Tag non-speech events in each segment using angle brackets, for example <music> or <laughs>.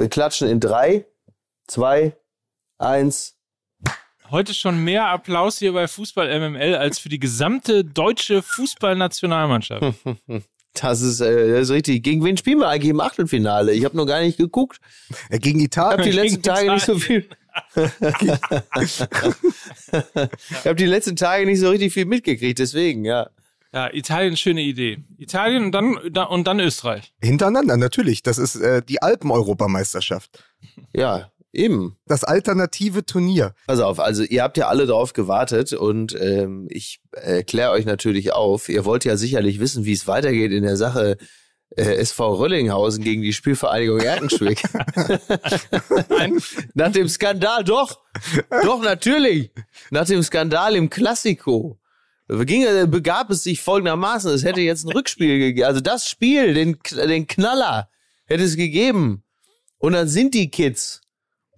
Wir klatschen in drei, zwei, eins. Heute schon mehr Applaus hier bei Fußball MML als für die gesamte deutsche Fußballnationalmannschaft. <laughs> Das ist, äh, das ist richtig. Gegen wen spielen wir eigentlich im Achtelfinale? Ich habe noch gar nicht geguckt. Ja, gegen Italien. Ich habe die letzten Tage nicht so viel. <laughs> <laughs> ich habe die letzten Tage nicht so richtig viel mitgekriegt, deswegen, ja. Ja, Italien, schöne Idee. Italien und dann, da- und dann Österreich. Hintereinander, natürlich. Das ist äh, die Alpen-Europameisterschaft. Ja, eben. Das alternative Turnier. Pass auf, also ihr habt ja alle darauf gewartet und ähm, ich erkläre euch natürlich auf. Ihr wollt ja sicherlich wissen, wie es weitergeht in der Sache äh, SV Röllinghausen gegen die Spielvereinigung Erkenschwick. <laughs> Nein. Nach dem Skandal, doch, doch natürlich. Nach dem Skandal im Klassiko ging, äh, begab es sich folgendermaßen: Es hätte jetzt ein Rückspiel gegeben. Also das Spiel, den, den Knaller, hätte es gegeben. Und dann sind die Kids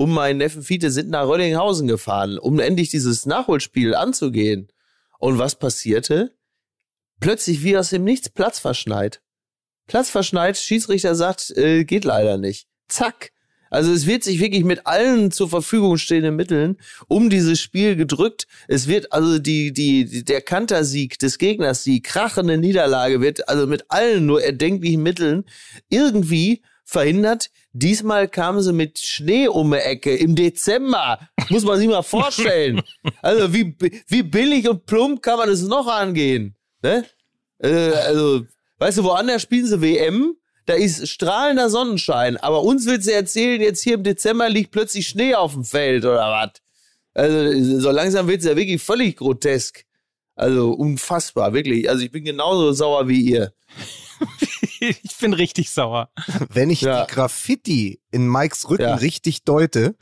um meinen Neffen Fiete sind nach Röllinghausen gefahren, um endlich dieses Nachholspiel anzugehen. Und was passierte? Plötzlich wie aus dem Nichts Platz verschneit. Platz verschneit, Schiedsrichter sagt, äh, geht leider nicht. Zack. Also es wird sich wirklich mit allen zur Verfügung stehenden Mitteln um dieses Spiel gedrückt. Es wird also die, die, der Kantersieg des Gegners, die krachende Niederlage wird also mit allen nur erdenklichen Mitteln irgendwie verhindert. Diesmal kamen sie mit Schnee um die Ecke im Dezember. Muss man sich mal vorstellen. <laughs> Also wie, wie billig und plump kann man es noch angehen? Ne? Äh, also, weißt du, woanders spielen sie WM? Da ist strahlender Sonnenschein. Aber uns willst du erzählen, jetzt hier im Dezember liegt plötzlich Schnee auf dem Feld oder was? Also, so langsam wird's ja wirklich völlig grotesk. Also, unfassbar, wirklich. Also, ich bin genauso sauer wie ihr. <laughs> Ich bin richtig sauer. Wenn ich Ja. die Graffiti in Mikes Rücken Ja. richtig deute,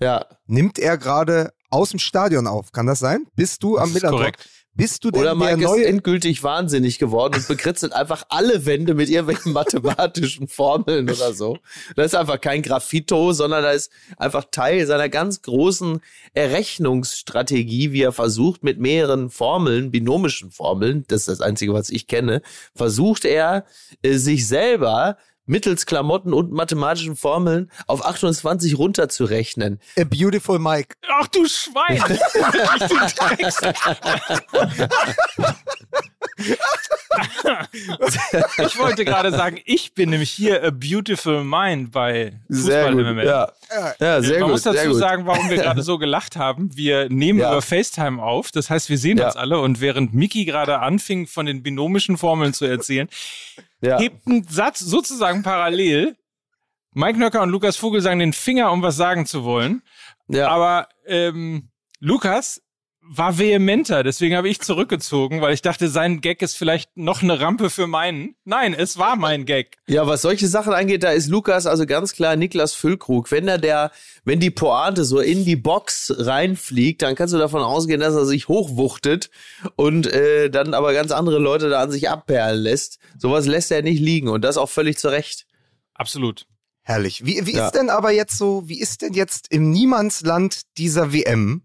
Ja. nimmt er gerade aus dem Stadion auf. Kann das sein? Bist du am Das ist Millantor? korrekt. Bist du denn Oder der Mike ist neue endgültig wahnsinnig geworden und bekritzelt einfach alle Wände mit irgendwelchen <laughs> mathematischen Formeln oder so. Das ist einfach kein Graffito, sondern da ist einfach Teil seiner ganz großen Errechnungsstrategie, wie er versucht, mit mehreren Formeln, binomischen Formeln, das ist das Einzige, was ich kenne, versucht er, äh, sich selber mittels Klamotten und mathematischen Formeln auf 28 runterzurechnen. A Beautiful Mike? Ach du Schwein! <laughs> du Drecks. <laughs> <laughs> ich wollte gerade sagen, ich bin nämlich hier a beautiful mind bei Fußball MML. Ja, ja sehr Man gut. muss dazu sehr gut. sagen, warum wir gerade so gelacht haben. Wir nehmen Ja. über FaceTime auf. Das heißt, wir sehen Ja. uns alle. Und während Miki gerade anfing, von den binomischen Formeln zu erzählen, hebt ein Satz sozusagen parallel. Mike Nöcker und Lukas Vogelsang den Finger, um was sagen zu wollen. ja. Aber ähm, Lukas war vehementer, deswegen habe ich zurückgezogen, weil ich dachte, sein Gag ist vielleicht noch eine Rampe für meinen. Nein, es war mein Gag. Ja, was solche Sachen angeht, da ist Lukas also ganz klar Niklas Füllkrug. Wenn da der, wenn die Pointe so in die Box reinfliegt, dann kannst du davon ausgehen, dass er sich hochwuchtet und äh, dann aber ganz andere Leute da an sich abperlen lässt. Sowas lässt er nicht liegen und das auch völlig zu Recht. Absolut. Herrlich. Wie, wie Ja. ist denn aber jetzt so, wie ist denn jetzt im Niemandsland dieser WM,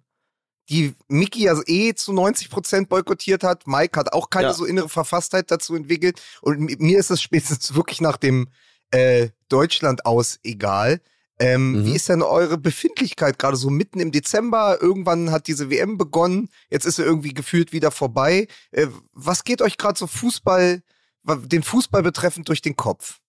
die Mickey ja eh zu 90 Prozent boykottiert hat, Mike hat auch keine Ja. so innere Verfasstheit dazu entwickelt und mi- mir ist es spätestens wirklich nach dem äh, Deutschland aus egal. Ähm, Mhm. Wie ist denn eure Befindlichkeit gerade so mitten im Dezember? Irgendwann hat diese WM begonnen, jetzt ist sie irgendwie gefühlt wieder vorbei. Äh, was geht euch gerade so Fußball, den Fußball betreffend durch den Kopf?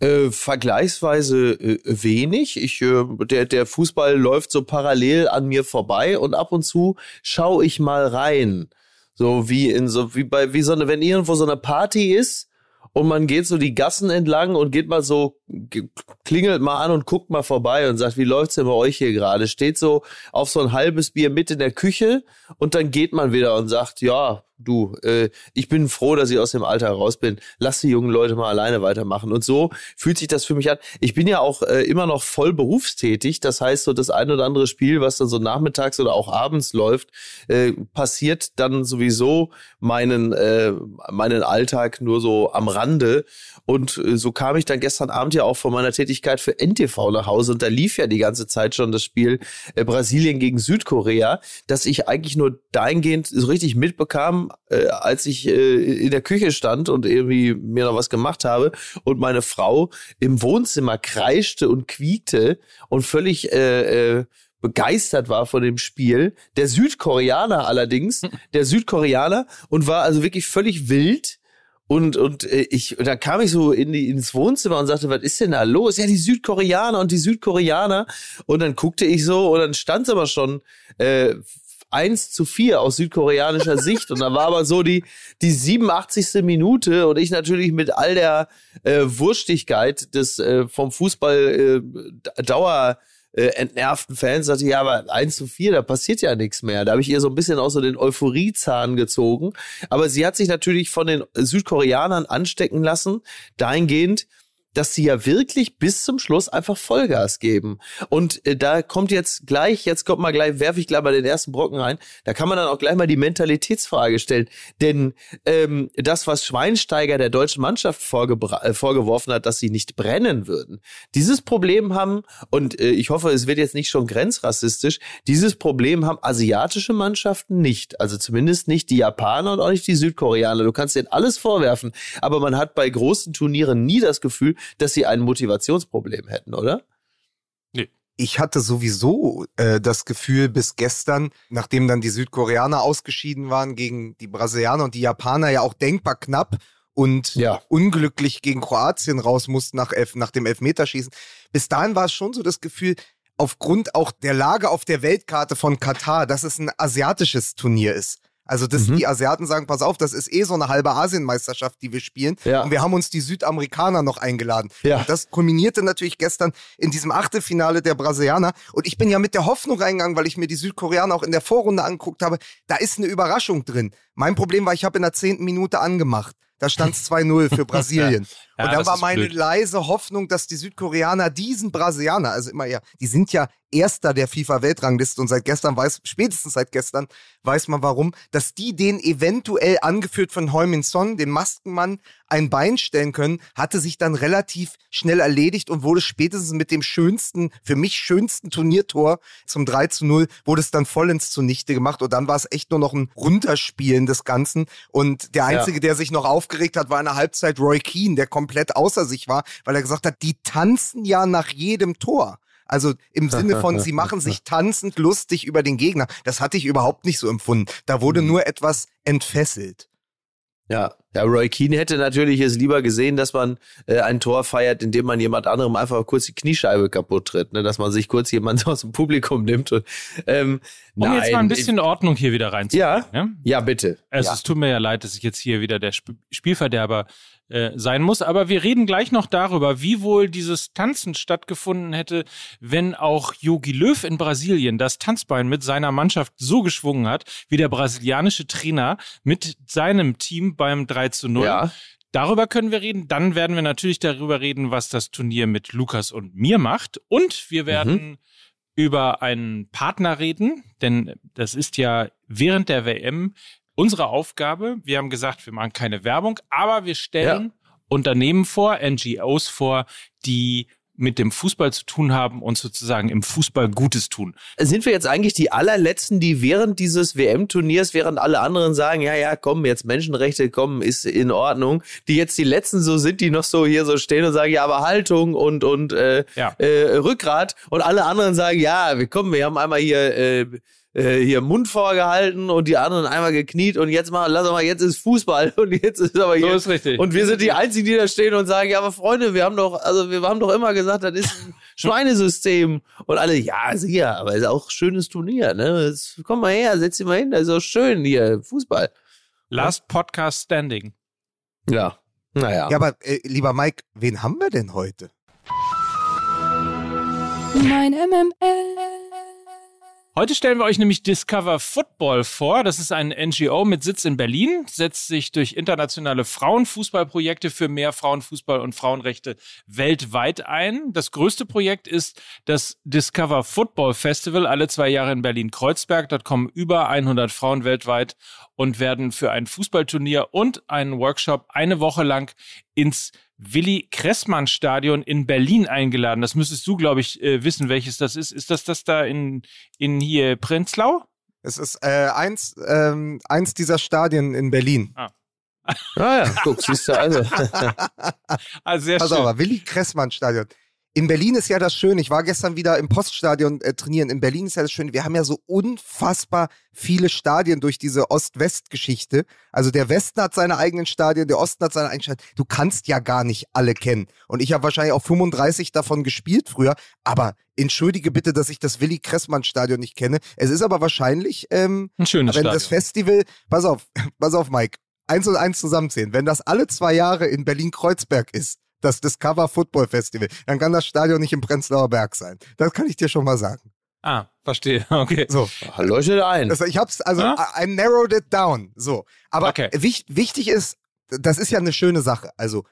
Äh, vergleichsweise äh, wenig. Ich, äh, der, der Fußball läuft so parallel an mir vorbei und ab und zu schaue ich mal rein. So wie in so, wie bei, wie so eine, wenn irgendwo so eine Party ist und man geht so die Gassen entlang und geht mal so, ge- klingelt mal an und guckt mal vorbei und sagt, wie läuft's denn bei euch hier gerade? Steht so auf so ein halbes Bier mit in der Küche und dann geht man wieder und sagt, ja, du, äh, ich bin froh, dass ich aus dem Alter raus bin. Lass die jungen Leute mal alleine weitermachen. Und so fühlt sich das für mich an. Ich bin ja auch äh, immer noch voll berufstätig. Das heißt, so das ein oder andere Spiel, was dann so nachmittags oder auch abends läuft, äh, passiert dann sowieso meinen, äh, meinen Alltag nur so am Rande. Und äh, so kam ich dann gestern Abend ja auch von meiner Tätigkeit für NTV nach Hause. Und da lief ja die ganze Zeit schon das Spiel äh, Brasilien gegen Südkorea, dass ich eigentlich nur dahingehend so richtig mitbekam, kam, äh, als ich äh, in der Küche stand und irgendwie mir noch was gemacht habe und meine Frau im Wohnzimmer kreischte und quiekte und völlig äh, äh, begeistert war von dem Spiel. Der Südkoreaner allerdings, <laughs> der Südkoreaner und war also wirklich völlig wild. Und, und äh, ich, da kam ich so in die, ins Wohnzimmer und sagte, was ist denn da los? Ja, die Südkoreaner und die Südkoreaner. Und dann guckte ich so und dann stand es aber schon äh, 1 zu 4 aus südkoreanischer <laughs> Sicht. Und da war aber so die, die 87. Minute und ich natürlich mit all der äh, Wurstigkeit des äh, vom Fußball äh, Dauer äh, entnervten Fans sagte, ja, aber 1 zu 4, da passiert ja nichts mehr. Da habe ich ihr so ein bisschen auch so den Euphoriezahn gezogen. Aber sie hat sich natürlich von den Südkoreanern anstecken lassen, dahingehend, dass sie ja wirklich bis zum Schluss einfach Vollgas geben. Und äh, da kommt jetzt gleich, jetzt kommt mal gleich, werfe ich gleich mal den ersten Brocken rein, da kann man dann auch gleich mal die Mentalitätsfrage stellen. Denn ähm, das, was Schweinsteiger der deutschen Mannschaft äh, vorgeworfen hat, dass sie nicht brennen würden, dieses Problem haben, und äh, ich hoffe, es wird jetzt nicht schon grenzrassistisch, dieses Problem haben asiatische Mannschaften nicht. Also zumindest nicht die Japaner und auch nicht die Südkoreaner. Du kannst denen alles vorwerfen, aber man hat bei großen Turnieren nie das Gefühl, dass sie ein Motivationsproblem hätten, oder? Nee. Ich hatte sowieso äh, das Gefühl bis gestern, nachdem dann die Südkoreaner ausgeschieden waren gegen die Brasilianer und die Japaner ja auch denkbar knapp und ja. unglücklich gegen Kroatien raus mussten nach, Elf, nach dem Elfmeterschießen. Bis dahin war es schon so das Gefühl, aufgrund auch der Lage auf der Weltkarte von Katar, dass es ein asiatisches Turnier ist. Also, dass mhm. die Asiaten sagen, pass auf, das ist eh so eine halbe Asienmeisterschaft, die wir spielen. Ja. Und wir haben uns die Südamerikaner noch eingeladen. Ja. Und das kulminierte natürlich gestern in diesem Achtelfinale der Brasilianer. Und ich bin ja mit der Hoffnung reingegangen, weil ich mir die Südkoreaner auch in der Vorrunde angeguckt habe, da ist eine Überraschung drin. Mein Problem war, ich habe in der zehnten Minute angemacht. Da stand es <laughs> 2-0 für Brasilien. Ja, und dann war meine blöd. leise Hoffnung, dass die Südkoreaner diesen Brasilianer, also immer ja, die sind ja Erster der FIFA-Weltrangliste und seit gestern weiß, spätestens seit gestern weiß man warum, dass die den eventuell angeführt von Heumin Son, den Maskenmann, ein Bein stellen können, hatte sich dann relativ schnell erledigt und wurde spätestens mit dem schönsten, für mich schönsten Turniertor zum 3 zu 0, wurde es dann vollends zunichte gemacht und dann war es echt nur noch ein Runterspielen des Ganzen und der Einzige, ja. der sich noch aufgeregt hat, war in der Halbzeit Roy Keane, der komplett außer sich war, weil er gesagt hat, die tanzen ja nach jedem Tor. Also im Sinne von, sie <laughs> machen sich tanzend lustig über den Gegner. Das hatte ich überhaupt nicht so empfunden. Da wurde mhm. nur etwas entfesselt. Ja, ja, Roy Keane hätte natürlich es lieber gesehen, dass man äh, ein Tor feiert, indem man jemand anderem einfach kurz die Kniescheibe kaputt tritt, ne? dass man sich kurz jemand <laughs> aus dem Publikum nimmt. Und, ähm, um nein, jetzt mal ein bisschen Ordnung hier wieder reinzubringen. Ja, ja, ja bitte. Also ja. es tut mir ja leid, dass ich jetzt hier wieder der Sp Spielverderber äh, sein muss. Aber wir reden gleich noch darüber, wie wohl dieses Tanzen stattgefunden hätte, wenn auch Yogi Löw in Brasilien das Tanzbein mit seiner Mannschaft so geschwungen hat, wie der brasilianische Trainer mit seinem Team beim 3 zu 0. Ja. Darüber können wir reden. Dann werden wir natürlich darüber reden, was das Turnier mit Lukas und mir macht. Und wir werden mhm. über einen Partner reden, denn das ist ja während der WM unsere Aufgabe. Wir haben gesagt, wir machen keine Werbung, aber wir stellen ja. Unternehmen vor, NGOs vor, die mit dem Fußball zu tun haben und sozusagen im Fußball Gutes tun. Sind wir jetzt eigentlich die allerletzten, die während dieses WM-Turniers, während alle anderen sagen, ja, ja, komm, jetzt Menschenrechte, kommen, ist in Ordnung, die jetzt die letzten so sind, die noch so hier so stehen und sagen, ja, aber Haltung und, und äh, ja. äh, Rückgrat und alle anderen sagen, ja, wir kommen, wir haben einmal hier äh, äh, hier Mund vorgehalten und die anderen einmal gekniet und jetzt mal, lass mal, jetzt ist Fußball <laughs> und jetzt ist aber hier. So ist richtig. Und wir sind die Einzigen, die da stehen und sagen, ja, aber Freunde, wir haben doch, also wir haben doch immer gesagt, das ist ein <laughs> Schweinesystem. Und alle, ja, sicher, aber ist auch ein schönes Turnier, ne? Jetzt, komm mal her, setz dich mal hin, das ist auch schön hier, Fußball. Last Podcast Standing. Ja. Naja. Ja, aber äh, lieber Mike, wen haben wir denn heute? Mein MML. Heute stellen wir euch nämlich Discover Football vor. Das ist ein NGO mit Sitz in Berlin, setzt sich durch internationale Frauenfußballprojekte für mehr Frauenfußball und Frauenrechte weltweit ein. Das größte Projekt ist das Discover Football Festival, alle zwei Jahre in Berlin-Kreuzberg. Dort kommen über 100 Frauen weltweit und werden für ein Fußballturnier und einen Workshop eine Woche lang ins Willi Kressmann Stadion in Berlin eingeladen. Das müsstest du, glaube ich, äh, wissen, welches das ist. Ist das das da in, in hier Prenzlau? Es ist äh, eins, ähm, eins dieser Stadien in Berlin. Ah. Ah ja, guck, siehst du, also. <laughs> Ah, sehr Pass schön. auf, Willi Kressmann Stadion. In Berlin ist ja das Schöne. Ich war gestern wieder im Poststadion äh, trainieren. In Berlin ist ja das Schöne. Wir haben ja so unfassbar viele Stadien durch diese Ost-West-Geschichte. Also der Westen hat seine eigenen Stadien, der Osten hat seine eigenen Stadien. Du kannst ja gar nicht alle kennen. Und ich habe wahrscheinlich auch 35 davon gespielt früher. Aber entschuldige bitte, dass ich das Willi Kressmann Stadion nicht kenne. Es ist aber wahrscheinlich, ähm, Ein schönes wenn Stadion. das Festival, pass auf, <laughs> pass auf, Mike, eins und eins zusammenzählen. Wenn das alle zwei Jahre in Berlin-Kreuzberg ist, das Discover Football Festival, dann kann das Stadion nicht im Prenzlauer Berg sein. Das kann ich dir schon mal sagen. ah, verstehe. <laughs> Okay. So, Leuchtet ein. also ich hab's, also Ah. I, I narrowed it down. So, aber Okay. wich, wichtig ist, das ist ja eine schöne Sache. Also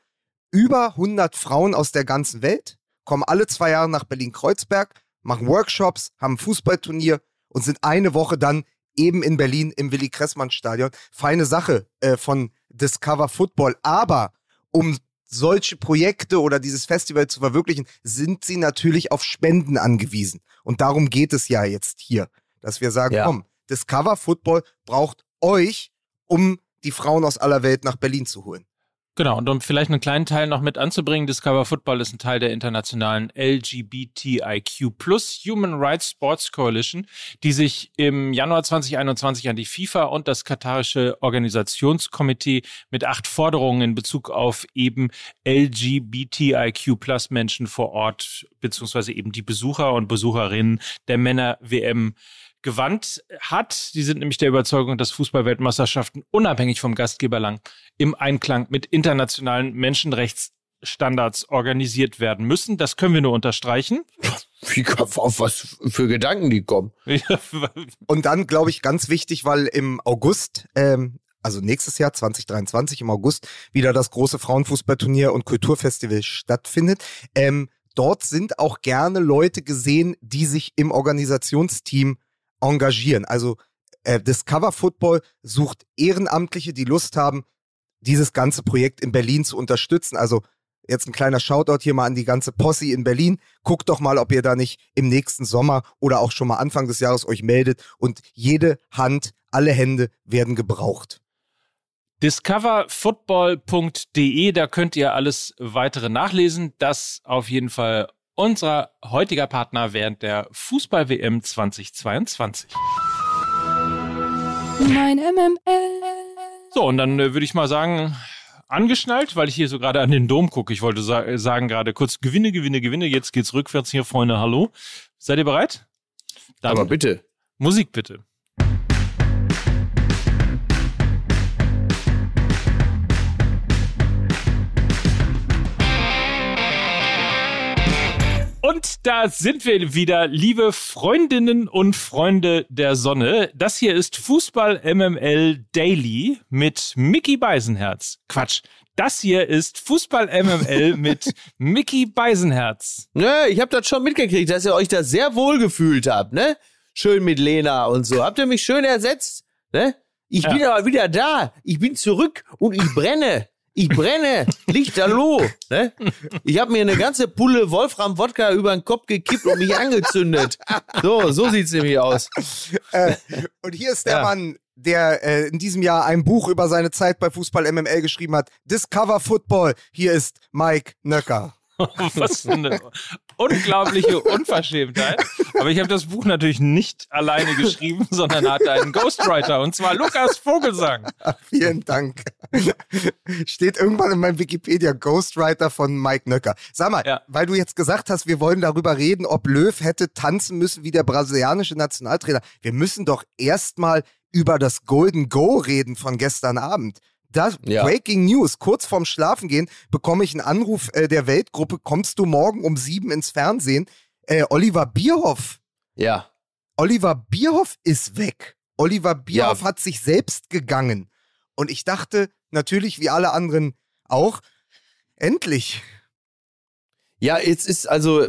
über 100 Frauen aus der ganzen Welt kommen alle zwei Jahre nach Berlin-Kreuzberg, machen Workshops, haben ein Fußballturnier und sind eine Woche dann eben in Berlin im Willi-Kressmann-Stadion. Feine Sache äh, von Discover Football. Aber um solche Projekte oder dieses Festival zu verwirklichen, sind sie natürlich auf Spenden angewiesen. Und darum geht es ja jetzt hier, dass wir sagen, Ja. komm, Discover Football braucht euch, um die Frauen aus aller Welt nach Berlin zu holen. Genau, und um vielleicht einen kleinen Teil noch mit anzubringen, Discover Football ist ein Teil der internationalen LGBTIQ plus Human Rights Sports Coalition, die sich im Januar 2021 an die FIFA und das katarische Organisationskomitee mit acht Forderungen in Bezug auf eben LGBTIQ plus Menschen vor Ort, beziehungsweise eben die Besucher und Besucherinnen der Männer-WM gewandt hat. Die sind nämlich der Überzeugung, dass Fußballweltmeisterschaften unabhängig vom Gastgeberland im Einklang mit internationalen Menschenrechtsstandards organisiert werden müssen. Das können wir nur unterstreichen. <laughs> Wie, auf was für Gedanken die kommen. <laughs> Und dann, glaube ich, ganz wichtig, weil im August, ähm, also nächstes Jahr 2023 im August, wieder das große Frauenfußballturnier und Kulturfestival stattfindet. Ähm, dort sind auch gerne Leute gesehen, die sich im Organisationsteam engagieren. Also äh, Discover Football sucht Ehrenamtliche, die Lust haben, dieses ganze Projekt in Berlin zu unterstützen. Also jetzt ein kleiner Shoutout hier mal an die ganze Posse in Berlin. Guckt doch mal, ob ihr da nicht im nächsten Sommer oder auch schon mal Anfang des Jahres euch meldet. Und jede Hand, alle Hände werden gebraucht. discoverfootball.de, da könnt ihr alles weitere nachlesen. Das auf jeden Fall unser heutiger Partner während der Fußball-WM 2022. Mein MML. So, und dann äh, würde ich mal sagen, angeschnallt, weil ich hier so gerade an den Dom gucke. Ich wollte sa sagen gerade kurz Gewinne, Gewinne, Gewinne. Jetzt geht's rückwärts hier, Freunde. Hallo. Seid ihr bereit? Dann Aber bitte. Musik bitte. Und da sind wir wieder, liebe Freundinnen und Freunde der Sonne. Das hier ist Fußball MML Daily mit Mickey Beisenherz. Quatsch. Das hier ist Fußball MML <laughs> mit Mickey Beisenherz. Ne, ich hab das schon mitgekriegt, dass ihr euch da sehr wohl gefühlt habt, ne? Schön mit Lena und so. Habt ihr mich schön ersetzt, ne? Ich Ja. bin aber wieder da. Ich bin zurück und ich brenne. Ich brenne. Lichterloh, ne? Ich habe mir eine ganze Pulle Wolfram-Wodka über den Kopf gekippt und mich angezündet. So, so sieht's nämlich aus. Äh, und hier ist der Ja. Mann, der äh, in diesem Jahr ein Buch über seine Zeit bei Fußball MML geschrieben hat. Discover Football. Hier ist Mike Nöcker. <laughs> Was eine unglaubliche <laughs> Unverschämtheit. Aber ich habe das Buch natürlich nicht alleine geschrieben, sondern hatte einen Ghostwriter und zwar Lukas Vogelsang. Vielen Dank. Steht irgendwann in meinem Wikipedia Ghostwriter von Mike Nöcker. Sag mal, Ja. weil du jetzt gesagt hast, wir wollen darüber reden, ob Löw hätte tanzen müssen wie der brasilianische Nationaltrainer. Wir müssen doch erstmal über das Golden Go reden von gestern Abend. Das Ja. Breaking News. Kurz vorm Schlafengehen bekomme ich einen Anruf äh, der Weltgruppe. Kommst du morgen um sieben ins Fernsehen? Äh, Oliver Bierhoff. Ja. Oliver Bierhoff ist weg. Oliver Bierhoff Ja. hat sich selbst gegangen. Und ich dachte, natürlich wie alle anderen auch, endlich. Ja, jetzt ist also,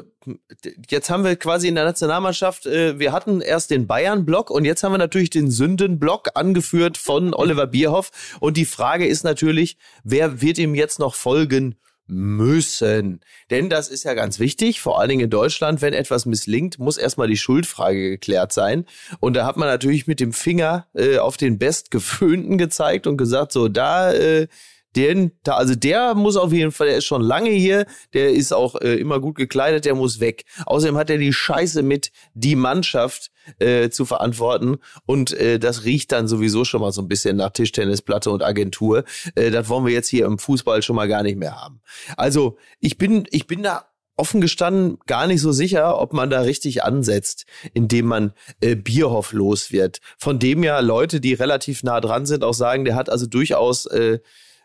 jetzt haben wir quasi in der Nationalmannschaft, äh, wir hatten erst den Bayern-Block und jetzt haben wir natürlich den Sünden-Block angeführt von Oliver Bierhoff. Und die Frage ist natürlich, wer wird ihm jetzt noch folgen müssen. Denn das ist ja ganz wichtig, vor allen Dingen in Deutschland, wenn etwas misslingt, muss erstmal die Schuldfrage geklärt sein. Und da hat man natürlich mit dem Finger äh, auf den Bestgeföhnten gezeigt und gesagt, so da äh, den, also der muss auf jeden Fall, der ist schon lange hier, der ist auch äh, immer gut gekleidet, der muss weg. Außerdem hat er die Scheiße mit die Mannschaft äh, zu verantworten und äh, das riecht dann sowieso schon mal so ein bisschen nach Tischtennisplatte und Agentur. Äh, das wollen wir jetzt hier im Fußball schon mal gar nicht mehr haben. Also ich bin, ich bin da offen gestanden gar nicht so sicher, ob man da richtig ansetzt, indem man äh, Bierhoff los wird. Von dem ja Leute, die relativ nah dran sind, auch sagen, der hat also durchaus äh,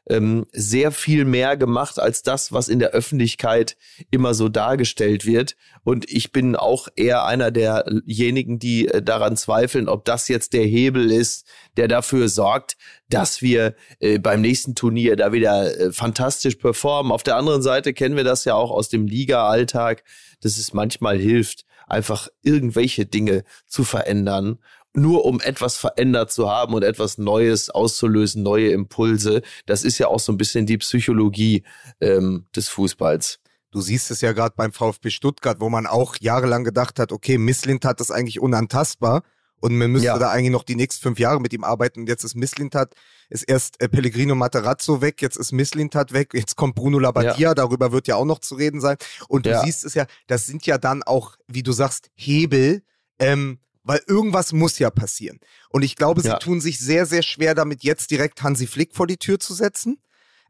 ähm, sehr viel mehr gemacht als das, was in der Öffentlichkeit immer so dargestellt wird. Und ich bin auch eher einer derjenigen, die äh, daran zweifeln, ob das jetzt der Hebel ist, der dafür sorgt, dass wir äh, beim nächsten Turnier da wieder äh, fantastisch performen. Auf der anderen Seite kennen wir das ja auch aus dem Liga-Alltag, dass es manchmal hilft, einfach irgendwelche Dinge zu verändern nur um etwas verändert zu haben und etwas Neues auszulösen, neue Impulse. Das ist ja auch so ein bisschen die Psychologie ähm, des Fußballs. Du siehst es ja gerade beim VfB Stuttgart, wo man auch jahrelang gedacht hat, okay, Misslintat ist eigentlich unantastbar und man müsste ja. da eigentlich noch die nächsten fünf Jahre mit ihm arbeiten. Und jetzt ist Misslintat, ist erst äh, Pellegrino Materazzo weg, jetzt ist Misslintat weg, jetzt kommt Bruno Labbadia, ja. darüber wird ja auch noch zu reden sein. Und du ja. siehst es ja, das sind ja dann auch, wie du sagst, Hebel, ähm, weil irgendwas muss ja passieren. Und ich glaube, ja. sie tun sich sehr, sehr schwer damit, jetzt direkt Hansi Flick vor die Tür zu setzen.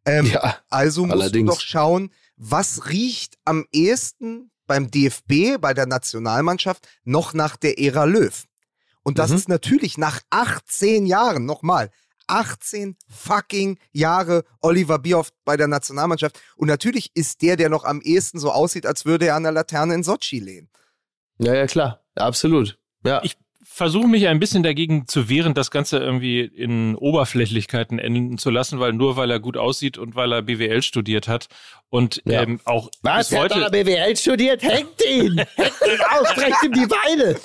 Ähm, ja, also musst allerdings. du doch schauen, was riecht am ehesten beim DFB, bei der Nationalmannschaft, noch nach der Ära Löw. Und das mhm. ist natürlich nach 18 Jahren, nochmal, 18 fucking Jahre Oliver Bierhoff bei der Nationalmannschaft. Und natürlich ist der, der noch am ehesten so aussieht, als würde er an der Laterne in Sochi lehnen. Ja, ja, klar. Absolut. Ja. Ich versuche mich ein bisschen dagegen zu wehren, das Ganze irgendwie in Oberflächlichkeiten enden zu lassen, weil nur weil er gut aussieht und weil er BWL studiert hat und ja. ähm, auch Was, bis heute hat er BWL studiert? Hängt ihn! <laughs> Hängt ihn auf, streckt ihm die Beine!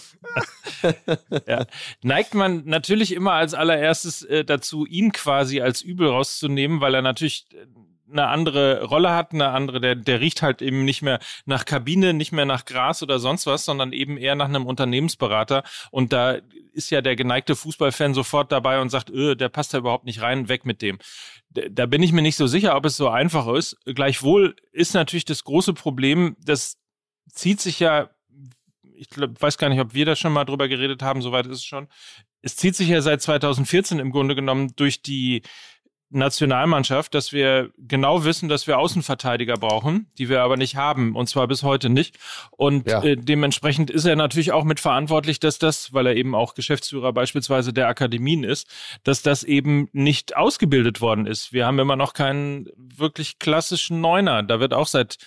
<laughs> ja. Neigt man natürlich immer als allererstes äh, dazu, ihn quasi als übel rauszunehmen, weil er natürlich äh, eine andere Rolle hat, eine andere, der, der riecht halt eben nicht mehr nach Kabine, nicht mehr nach Gras oder sonst was, sondern eben eher nach einem Unternehmensberater. Und da ist ja der geneigte Fußballfan sofort dabei und sagt, öh, der passt da überhaupt nicht rein, weg mit dem. Da bin ich mir nicht so sicher, ob es so einfach ist. Gleichwohl ist natürlich das große Problem, das zieht sich ja, ich glaub, weiß gar nicht, ob wir da schon mal drüber geredet haben, soweit ist es schon. Es zieht sich ja seit 2014 im Grunde genommen durch die Nationalmannschaft, dass wir genau wissen, dass wir Außenverteidiger brauchen, die wir aber nicht haben und zwar bis heute nicht. Und ja. äh, dementsprechend ist er natürlich auch mitverantwortlich, dass das, weil er eben auch Geschäftsführer beispielsweise der Akademien ist, dass das eben nicht ausgebildet worden ist. Wir haben immer noch keinen wirklich klassischen Neuner. Da wird auch seit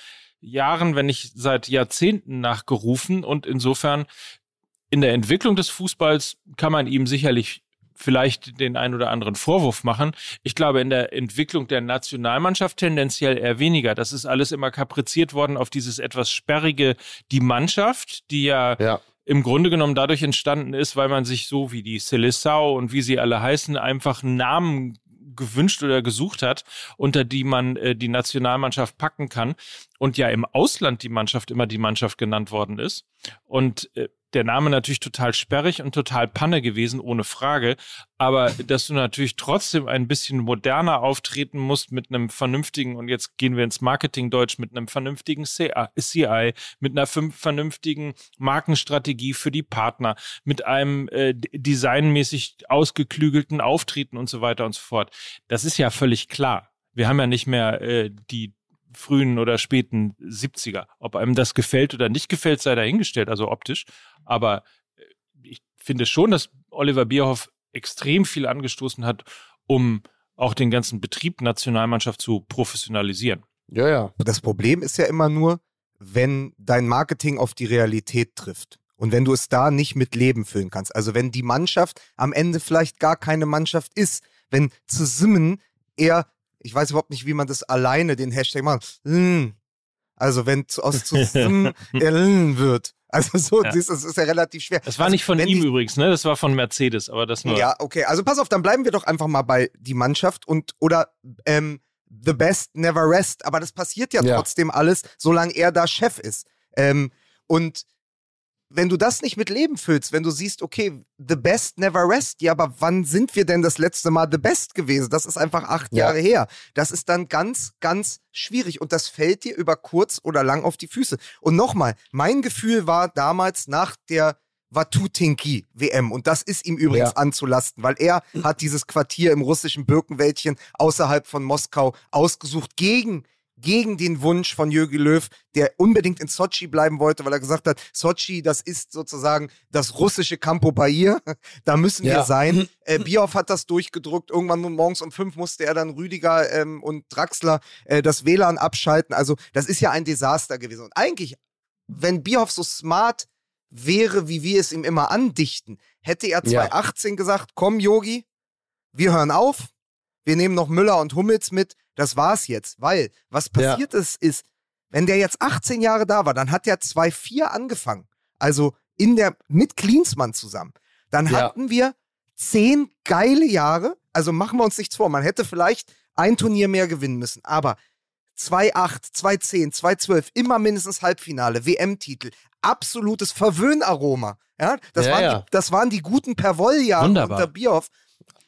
Jahren, wenn nicht seit Jahrzehnten nachgerufen und insofern in der Entwicklung des Fußballs kann man ihm sicherlich vielleicht den ein oder anderen Vorwurf machen. Ich glaube, in der Entwicklung der Nationalmannschaft tendenziell eher weniger. Das ist alles immer kapriziert worden auf dieses etwas sperrige, die Mannschaft, die ja, ja im Grunde genommen dadurch entstanden ist, weil man sich so wie die Seleção und wie sie alle heißen, einfach Namen gewünscht oder gesucht hat, unter die man äh, die Nationalmannschaft packen kann. Und ja im Ausland die Mannschaft immer die Mannschaft genannt worden ist. Und äh, der Name natürlich total sperrig und total Panne gewesen, ohne Frage. Aber dass du natürlich trotzdem ein bisschen moderner auftreten musst mit einem vernünftigen, und jetzt gehen wir ins Marketing-Deutsch, mit einem vernünftigen CI, mit einer vernünftigen Markenstrategie für die Partner, mit einem äh, designmäßig ausgeklügelten Auftreten und so weiter und so fort. Das ist ja völlig klar. Wir haben ja nicht mehr äh, die frühen oder späten 70er. Ob einem das gefällt oder nicht gefällt, sei dahingestellt, also optisch. Aber äh, ich finde schon, dass Oliver Bierhoff extrem viel angestoßen hat, um auch den ganzen Betrieb Nationalmannschaft zu professionalisieren. Ja, ja. Das Problem ist ja immer nur, wenn dein Marketing auf die Realität trifft. Und wenn du es da nicht mit Leben füllen kannst. Also wenn die Mannschaft am Ende vielleicht gar keine Mannschaft ist, wenn zu Simmen eher ich weiß überhaupt nicht, wie man das alleine, den Hashtag macht. Also wenn aus zusammen <laughs> wird. Also so, ja. das, ist ja relativ schwer. Das war also, nicht von ihm übrigens, ne? Das war von Mercedes, aber das nur. Ja, okay. Also pass auf, dann bleiben wir doch einfach mal bei die Mannschaft und oder ähm, the best never rest. Aber das passiert ja, Ja. trotzdem alles, solange er da Chef ist. Ähm, und wenn du das nicht mit Leben füllst, wenn du siehst, okay, the best never rest, ja, aber wann sind wir denn das letzte Mal the best gewesen? Das ist einfach acht Ja. Jahre her. Das ist dann ganz, ganz schwierig und das fällt dir über kurz oder lang auf die Füße. Und nochmal, mein Gefühl war damals nach der Watutinki WM und das ist ihm übrigens Ja. anzulasten, weil er hat dieses Quartier im russischen Birkenwäldchen außerhalb von Moskau ausgesucht gegen gegen den Wunsch von Jürgen Löw, der unbedingt in Sochi bleiben wollte, weil er gesagt hat, Sochi, das ist sozusagen das russische Campo Bahia, <laughs> da müssen wir Ja. sein. <laughs> Äh, Bioff hat das durchgedruckt, irgendwann morgens um fünf musste er dann Rüdiger ähm, und Draxler äh, das WLAN abschalten, also das ist ja ein Desaster gewesen. Und eigentlich, wenn Bioff so smart wäre, wie wir es ihm immer andichten, hätte er Ja. 2018 gesagt, komm Yogi, wir hören auf, wir nehmen noch Müller und Hummels mit, das war's jetzt. Weil, was Ja. passiert ist, ist, wenn der jetzt 18 Jahre da war, dann hat der 2-4 angefangen. Also in der, mit Klinsmann zusammen. Dann Ja. hatten wir zehn geile Jahre. Also machen wir uns nichts vor. Man hätte vielleicht ein Turnier mehr gewinnen müssen. Aber 2-8, 2-10, 2-12, immer mindestens Halbfinale, WM-Titel, absolutes Verwöhnaroma. Ja, das, Ja, waren ja. Die, das waren die guten Perwoll-Jahre unter Bierhoff.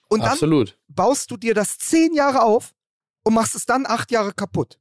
Und dann Absolut. baust du dir das zehn Jahre auf und machst es dann acht Jahre kaputt.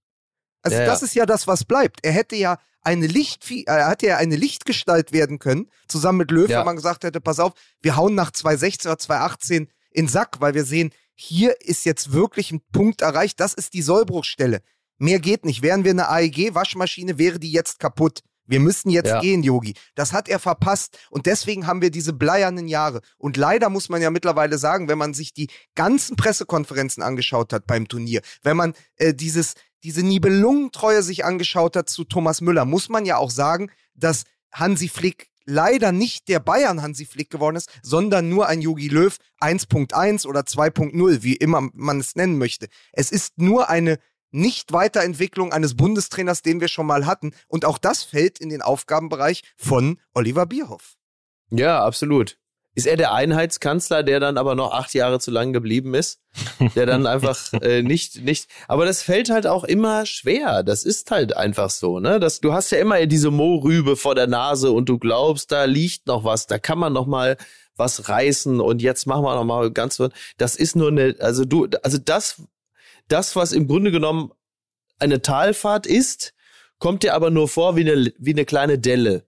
Also Ja, das ja. ist ja das, was bleibt. Er hätte ja eine Licht, äh, er hätte ja eine Lichtgestalt werden können, zusammen mit Löw, Ja. wenn man gesagt hätte, pass auf, wir hauen nach 2016 oder 2018 in Sack, weil wir sehen, hier ist jetzt wirklich ein Punkt erreicht, das ist die Sollbruchstelle. Mehr geht nicht. Wären wir eine AEG-Waschmaschine, wäre die jetzt kaputt. Wir müssen jetzt Ja. gehen, Yogi. Das hat er verpasst und deswegen haben wir diese bleiernen Jahre. Und leider muss man ja mittlerweile sagen, wenn man sich die ganzen Pressekonferenzen angeschaut hat beim Turnier, wenn man äh, dieses, diese Nibelungentreue sich angeschaut hat zu Thomas Müller, muss man ja auch sagen, dass Hansi Flick leider nicht der Bayern Hansi Flick geworden ist, sondern nur ein Jogi Löw 1.1 oder 2.0, wie immer man es nennen möchte. Es ist nur eine Nicht-Weiterentwicklung eines Bundestrainers, den wir schon mal hatten. Und auch das fällt in den Aufgabenbereich von Oliver Bierhoff. Ja, absolut. Ist er der Einheitskanzler, der dann aber noch acht Jahre zu lang geblieben ist? Der dann <laughs> einfach äh, nicht, nicht. Aber das fällt halt auch immer schwer. Das ist halt einfach so, ne? Das, du hast ja immer diese Mohrrübe vor der Nase und du glaubst, da liegt noch was, da kann man noch mal was reißen und jetzt machen wir noch mal ganz. Das ist nur eine, also du, also das, das, was im Grunde genommen eine Talfahrt ist, kommt dir aber nur vor wie eine, wie eine kleine Delle.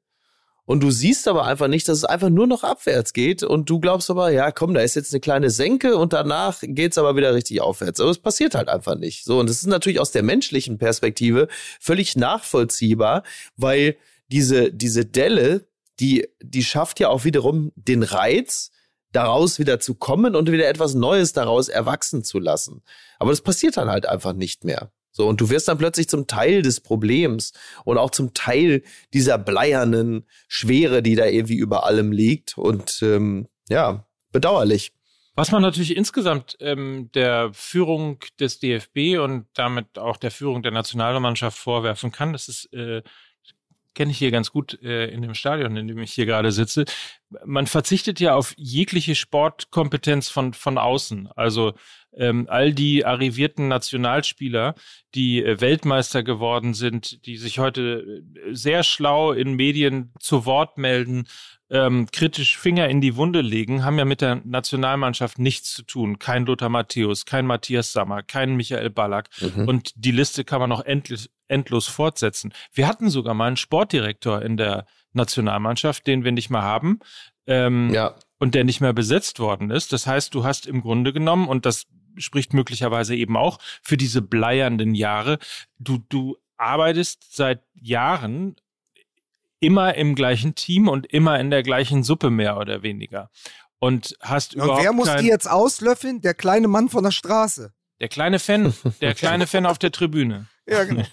Und du siehst aber einfach nicht, dass es einfach nur noch abwärts geht. Und du glaubst aber, ja, komm, da ist jetzt eine kleine Senke und danach geht's aber wieder richtig aufwärts. Aber es passiert halt einfach nicht. So, und das ist natürlich aus der menschlichen Perspektive völlig nachvollziehbar, weil diese, diese Delle, die, die schafft ja auch wiederum den Reiz, daraus wieder zu kommen und wieder etwas Neues daraus erwachsen zu lassen. Aber das passiert dann halt einfach nicht mehr. So, und du wirst dann plötzlich zum Teil des Problems und auch zum Teil dieser bleiernen Schwere, die da irgendwie über allem liegt. Und ähm, ja, bedauerlich. Was man natürlich insgesamt ähm, der Führung des DFB und damit auch der Führung der Nationalmannschaft vorwerfen kann, das ist, äh, kenne ich hier ganz gut äh, in dem Stadion, in dem ich hier gerade sitze. Man verzichtet ja auf jegliche Sportkompetenz von, von außen. Also ähm, all die arrivierten Nationalspieler, die äh, Weltmeister geworden sind, die sich heute äh, sehr schlau in Medien zu Wort melden, ähm, kritisch Finger in die Wunde legen, haben ja mit der Nationalmannschaft nichts zu tun. Kein Lothar Matthäus, kein Matthias Sammer, kein Michael Ballack. Mhm. Und die Liste kann man noch endlos, endlos fortsetzen. Wir hatten sogar mal einen Sportdirektor in der Nationalmannschaft, den wir nicht mehr haben. Ähm, Ja, und der nicht mehr besetzt worden ist. Das heißt, du hast im Grunde genommen, und das spricht möglicherweise eben auch für diese bleiernden Jahre, du, du arbeitest seit Jahren immer im gleichen Team und immer in der gleichen Suppe mehr oder weniger. Und hast Und überhaupt wer muss kein, die jetzt auslöffeln? Der kleine Mann von der Straße. der kleine Fan, der <laughs> kleine Fan auf der Tribüne. Ja, genau.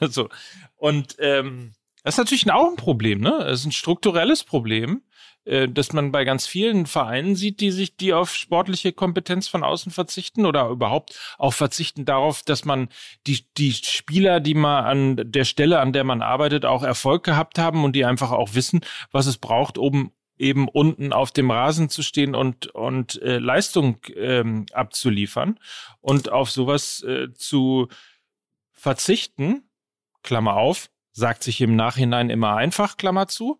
<laughs> so. Und ähm, das ist natürlich auch ein Problem, ne? Das ist ein strukturelles Problem, äh, dass man bei ganz vielen Vereinen sieht, die sich, die auf sportliche Kompetenz von außen verzichten oder überhaupt auch verzichten darauf, dass man die, die Spieler, die mal an der Stelle, an der man arbeitet, auch Erfolg gehabt haben und die einfach auch wissen, was es braucht, um eben unten auf dem Rasen zu stehen und, und äh, Leistung ähm, abzuliefern. Und auf sowas äh, zu verzichten, Klammer auf, sagt sich im Nachhinein immer einfach, Klammer zu,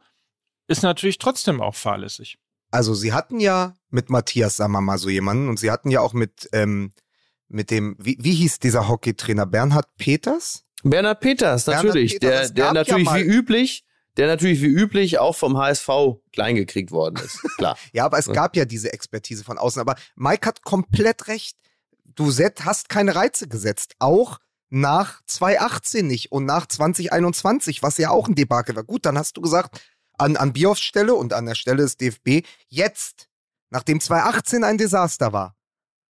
ist natürlich trotzdem auch fahrlässig. Also sie hatten ja mit Matthias, sagen wir mal so jemanden, und sie hatten ja auch mit, ähm, mit dem, wie, wie hieß dieser Hockeytrainer? Bernhard Peters? Bernhard Peters, natürlich. Peters, der, der natürlich ja wie üblich, der natürlich wie üblich auch vom HSV kleingekriegt worden ist. <laughs> Klar. ja, aber es gab ja diese Expertise von außen. Aber Mike hat komplett recht. Du hast keine Reize gesetzt. Auch nach 2018 nicht und nach 2021, was ja auch ein Debakel war. Gut, dann hast du gesagt, an, an Biofs Stelle und an der Stelle des DFB, jetzt, nachdem 2018 ein Desaster war,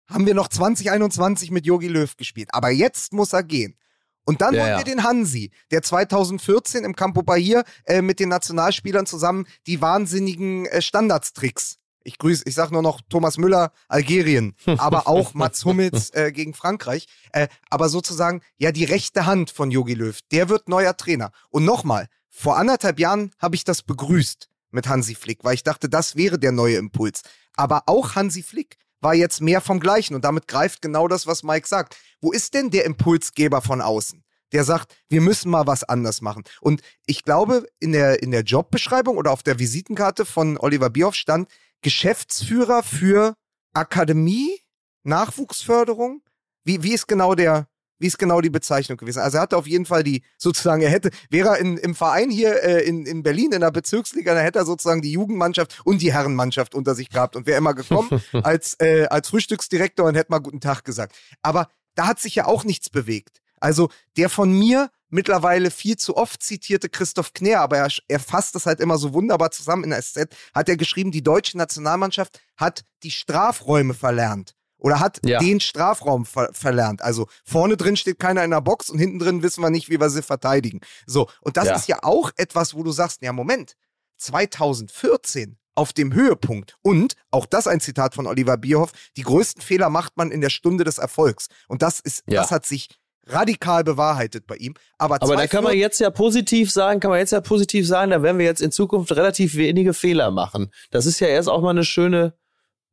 haben wir noch 2021 mit Yogi Löw gespielt. Aber jetzt muss er gehen. Und dann ja, wollen wir den Hansi, der 2014 im Campo Bahia äh, mit den Nationalspielern zusammen die wahnsinnigen äh, Standardstricks. Ich grüße, ich sage nur noch Thomas Müller, Algerien, <laughs> aber auch Mats Hummels äh, gegen Frankreich. Äh, aber sozusagen, ja, die rechte Hand von Jogi Löw, der wird neuer Trainer. Und nochmal, vor anderthalb Jahren habe ich das begrüßt mit Hansi Flick, weil ich dachte, das wäre der neue Impuls. Aber auch Hansi Flick war jetzt mehr vom Gleichen und damit greift genau das, was Mike sagt. Wo ist denn der Impulsgeber von außen? Der sagt, wir müssen mal was anders machen. Und ich glaube, in der, in der Jobbeschreibung oder auf der Visitenkarte von Oliver Bierhoff stand Geschäftsführer für Akademie, Nachwuchsförderung. Wie, wie ist genau der, wie ist genau die Bezeichnung gewesen? Also er hatte auf jeden Fall die, sozusagen, er hätte, wäre er in, im Verein hier äh, in, in Berlin in der Bezirksliga, dann hätte er sozusagen die Jugendmannschaft und die Herrenmannschaft unter sich gehabt und wäre immer gekommen <laughs> als, äh, als Frühstücksdirektor und hätte mal guten Tag gesagt. Aber da hat sich ja auch nichts bewegt. Also der von mir mittlerweile viel zu oft zitierte Christoph Knär, aber er, er fasst das halt immer so wunderbar zusammen in der SZ, hat er geschrieben, die deutsche Nationalmannschaft hat die Strafräume verlernt oder hat ja. den Strafraum ver verlernt. Also vorne drin steht keiner in der Box und hinten drin wissen wir nicht, wie wir sie verteidigen. So, und das ja. ist ja auch etwas, wo du sagst, ja, Moment, 2014 auf dem Höhepunkt und auch das ein Zitat von Oliver Bierhoff, die größten Fehler macht man in der Stunde des Erfolgs. Und das ist, ja. das hat sich radikal bewahrheitet bei ihm. Aber, aber da kann man jetzt ja positiv sagen, kann man jetzt ja positiv sagen, da werden wir jetzt in Zukunft relativ wenige Fehler machen. Das ist ja erst auch mal eine schöne,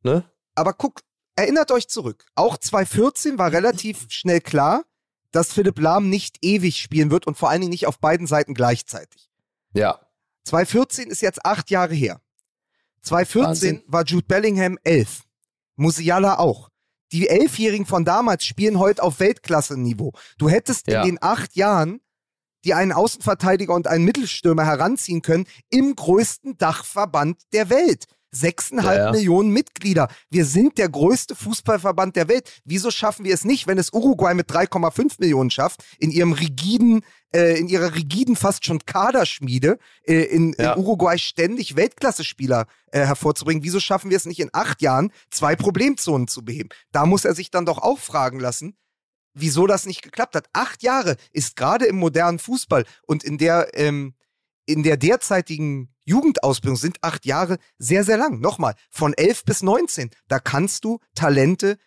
ne? Aber guck, erinnert euch zurück. Auch 2014 war relativ schnell klar, dass Philipp Lahm nicht ewig spielen wird und vor allen Dingen nicht auf beiden Seiten gleichzeitig. Ja. 2014 ist jetzt acht Jahre her. 2014 Wahnsinn. war Jude Bellingham elf. Musiala auch. Die Elfjährigen von damals spielen heute auf Weltklasse-Niveau. Du hättest ja. in den acht Jahren die einen Außenverteidiger und einen Mittelstürmer heranziehen können im größten Dachverband der Welt. Sechseinhalb ja, ja. Millionen Mitglieder. Wir sind der größte Fußballverband der Welt. Wieso schaffen wir es nicht, wenn es Uruguay mit 3,5 Millionen schafft, in ihrem rigiden, äh, in ihrer rigiden fast schon Kaderschmiede, äh, in, ja. in, Uruguay ständig Weltklasse-Spieler äh, hervorzubringen? Wieso schaffen wir es nicht in acht Jahren, zwei Problemzonen zu beheben? Da muss er sich dann doch auch fragen lassen, wieso das nicht geklappt hat. Acht Jahre ist gerade im modernen Fußball und in der, ähm, in der derzeitigen Jugendausbildung sind acht Jahre sehr, sehr lang. Nochmal, von elf bis neunzehn. Da kannst du Talente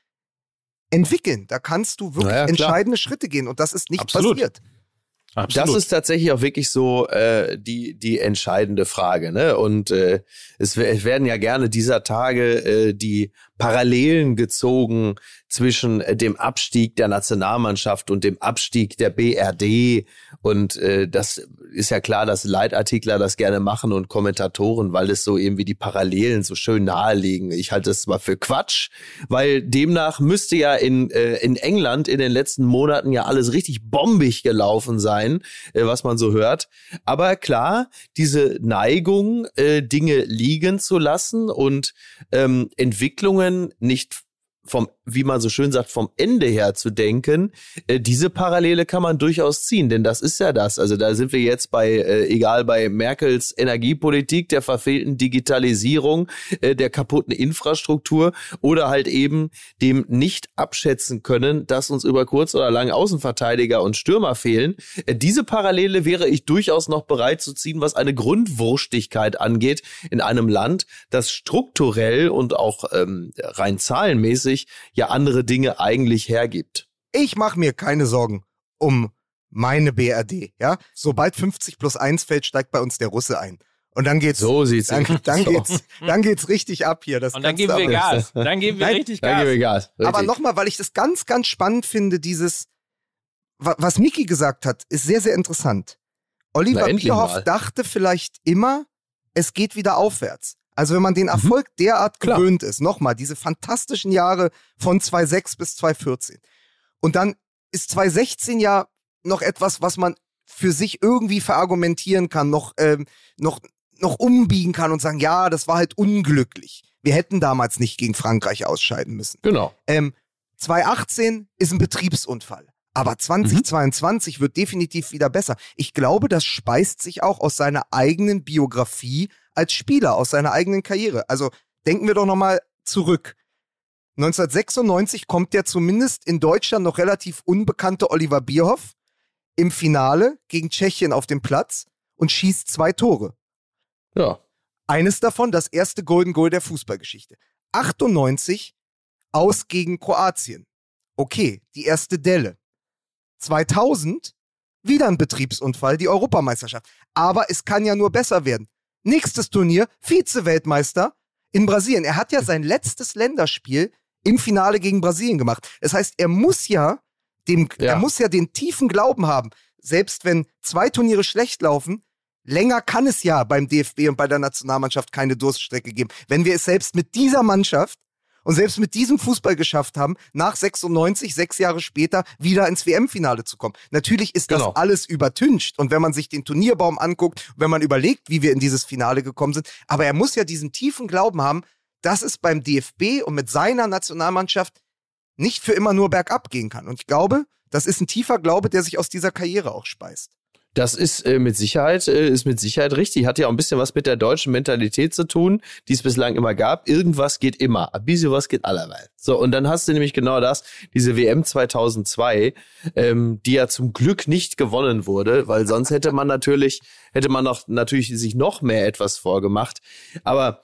entwickeln. Da kannst du wirklich naja, entscheidende Schritte gehen. Und das ist nicht Absolut. passiert. Absolut. Das ist tatsächlich auch wirklich so äh, die die entscheidende Frage, ne? Und äh, es, es werden ja gerne dieser Tage äh, die Parallelen gezogen zwischen äh, dem Abstieg der Nationalmannschaft und dem Abstieg der BRD. Und äh, das ist ja klar, dass Leitartikler das gerne machen und Kommentatoren, weil es so irgendwie die Parallelen so schön naheliegen. Ich halte es mal für Quatsch, weil demnach müsste ja in, äh, in England in den letzten Monaten ja alles richtig bombig gelaufen sein, äh, was man so hört. Aber klar, diese Neigung, äh, Dinge liegen zu lassen und ähm, Entwicklungen nicht vom, wie man so schön sagt, vom Ende her zu denken, äh, diese Parallele kann man durchaus ziehen, denn das ist ja das. Also da sind wir jetzt bei, äh, egal bei Merkels Energiepolitik, der verfehlten Digitalisierung, äh, der kaputten Infrastruktur oder halt eben dem nicht abschätzen können, dass uns über kurz oder lang Außenverteidiger und Stürmer fehlen. Äh, diese Parallele wäre ich durchaus noch bereit zu ziehen, was eine Grundwurstigkeit angeht in einem Land, das strukturell und auch ähm, rein zahlenmäßig sich ja andere Dinge eigentlich hergibt. Ich mache mir keine Sorgen um meine BRD, ja. Sobald 50 plus 1 fällt, steigt bei uns der Russe ein. Und dann geht's, So sieht's dann, aus. dann So. geht's, dann geht's richtig ab hier. Das Und dann geben wir aber- Gas. Dann geben wir Nein, richtig Dann Gas. geben wir Gas. Aber Richtig. nochmal, weil ich das ganz, ganz spannend finde, dieses, wa- was Miki gesagt hat, ist sehr, sehr interessant. Oliver Na, Bierhoff mal. dachte vielleicht immer, es geht wieder aufwärts. Also wenn man den Erfolg derart Mhm. Klar. gewöhnt ist, nochmal, diese fantastischen Jahre von 2006 bis 2014. Und dann ist 2016 ja noch etwas, was man für sich irgendwie verargumentieren kann, noch, ähm, noch, noch umbiegen kann und sagen, ja, das war halt unglücklich. Wir hätten damals nicht gegen Frankreich ausscheiden müssen. Genau. Ähm, 2018 ist ein Betriebsunfall. Aber 2022 wird definitiv wieder besser. Ich glaube, das speist sich auch aus seiner eigenen Biografie als Spieler, aus seiner eigenen Karriere. Also denken wir doch nochmal zurück. 1996 kommt der zumindest in Deutschland noch relativ unbekannte Oliver Bierhoff im Finale gegen Tschechien auf dem Platz und schießt zwei Tore. Ja. Eines davon das erste Golden Goal der Fußballgeschichte. 98 aus gegen Kroatien. Okay, die erste Delle. 2000 wieder ein Betriebsunfall, die Europameisterschaft. Aber es kann ja nur besser werden. Nächstes Turnier, Vize-Weltmeister in Brasilien. Er hat ja sein letztes Länderspiel im Finale gegen Brasilien gemacht. Das heißt, er muss ja dem, Ja. er muss ja den tiefen Glauben haben, selbst wenn zwei Turniere schlecht laufen, länger kann es ja beim DFB und bei der Nationalmannschaft keine Durststrecke geben. Wenn wir es selbst mit dieser Mannschaft und selbst mit diesem Fußball geschafft haben, nach 96, sechs Jahre später, wieder ins WM-Finale zu kommen. Natürlich ist das Genau. alles übertüncht. Und wenn man sich den Turnierbaum anguckt, wenn man überlegt, wie wir in dieses Finale gekommen sind, aber er muss ja diesen tiefen Glauben haben, dass es beim DFB und mit seiner Nationalmannschaft nicht für immer nur bergab gehen kann. Und ich glaube, das ist ein tiefer Glaube, der sich aus dieser Karriere auch speist. Das ist äh, mit Sicherheit, äh, ist mit Sicherheit richtig. Hat ja auch ein bisschen was mit der deutschen Mentalität zu tun, die es bislang immer gab. Irgendwas geht immer. Ein was geht allerweil. So, und dann hast du nämlich genau das, diese WM 2002, ähm, die ja zum Glück nicht gewonnen wurde, weil sonst hätte man natürlich, hätte man noch, natürlich sich noch mehr etwas vorgemacht. Aber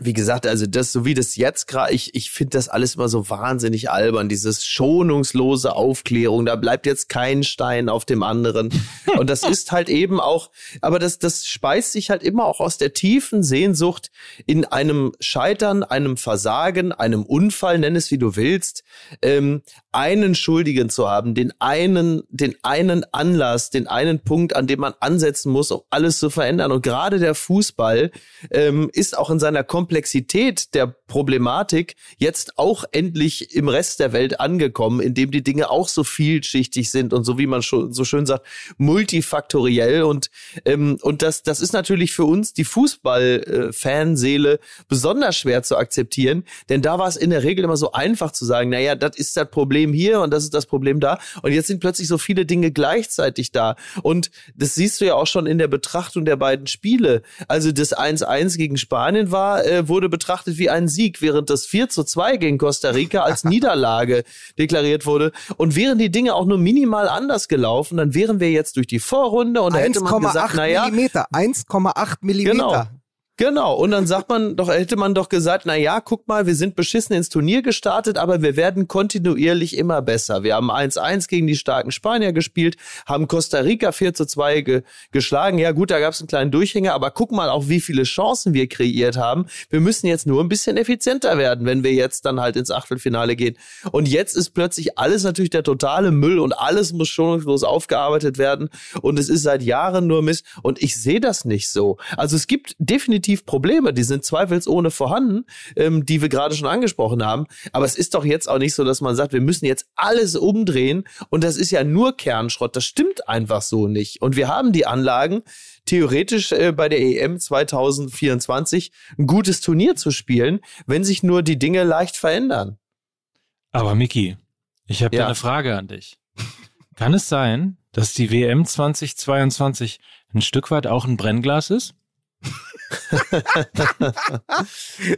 wie gesagt, also das, so wie das jetzt gerade, ich, ich finde das alles immer so wahnsinnig albern, dieses schonungslose Aufklärung, da bleibt jetzt kein Stein auf dem anderen. <laughs> Und das ist halt eben auch, aber das, das speist sich halt immer auch aus der tiefen Sehnsucht in einem Scheitern, einem Versagen, einem Unfall, nenn es wie du willst, ähm, einen Schuldigen zu haben, den einen, den einen Anlass, den einen Punkt, an dem man ansetzen muss, um alles zu verändern. Und gerade der Fußball ähm, ist auch in seiner Komplexität der Problematik jetzt auch endlich im Rest der Welt angekommen, in dem die Dinge auch so vielschichtig sind und so wie man so schön sagt, multifaktoriell. Und ähm, und das das ist natürlich für uns die Fußball-Fanseele besonders schwer zu akzeptieren, denn da war es in der Regel immer so einfach zu sagen, naja, das ist das Problem hier und das ist das Problem da. Und jetzt sind plötzlich so viele Dinge gleichzeitig da. Und das siehst du ja auch schon in der Betrachtung der beiden Spiele. Also das 1-1 gegen Spanien war, äh, wurde betrachtet wie ein Sieg, während das 4 zu 2 gegen Costa Rica als <laughs> Niederlage deklariert wurde. Und wären die Dinge auch nur minimal anders gelaufen, dann wären wir jetzt durch die Vorrunde und da hätte man gesagt, 1,8 naja, Millimeter. 1,8 Millimeter. Genau. Genau, und dann sagt man doch, hätte man doch gesagt, na ja, guck mal, wir sind beschissen ins Turnier gestartet, aber wir werden kontinuierlich immer besser. Wir haben 1-1 gegen die starken Spanier gespielt, haben Costa Rica 4 zu 2 ge geschlagen. Ja gut, da gab es einen kleinen Durchhänger, aber guck mal auch, wie viele Chancen wir kreiert haben. Wir müssen jetzt nur ein bisschen effizienter werden, wenn wir jetzt dann halt ins Achtelfinale gehen. Und jetzt ist plötzlich alles natürlich der totale Müll und alles muss schonungslos aufgearbeitet werden und es ist seit Jahren nur Mist und ich sehe das nicht so. Also es gibt definitiv Probleme, die sind zweifelsohne vorhanden, ähm, die wir gerade schon angesprochen haben. Aber es ist doch jetzt auch nicht so, dass man sagt, wir müssen jetzt alles umdrehen und das ist ja nur Kernschrott. Das stimmt einfach so nicht. Und wir haben die Anlagen, theoretisch äh, bei der EM 2024 ein gutes Turnier zu spielen, wenn sich nur die Dinge leicht verändern. Aber Miki, ich habe Ja. eine Frage an dich. Kann es sein, dass die WM 2022 ein Stück weit auch ein Brennglas ist? <laughs>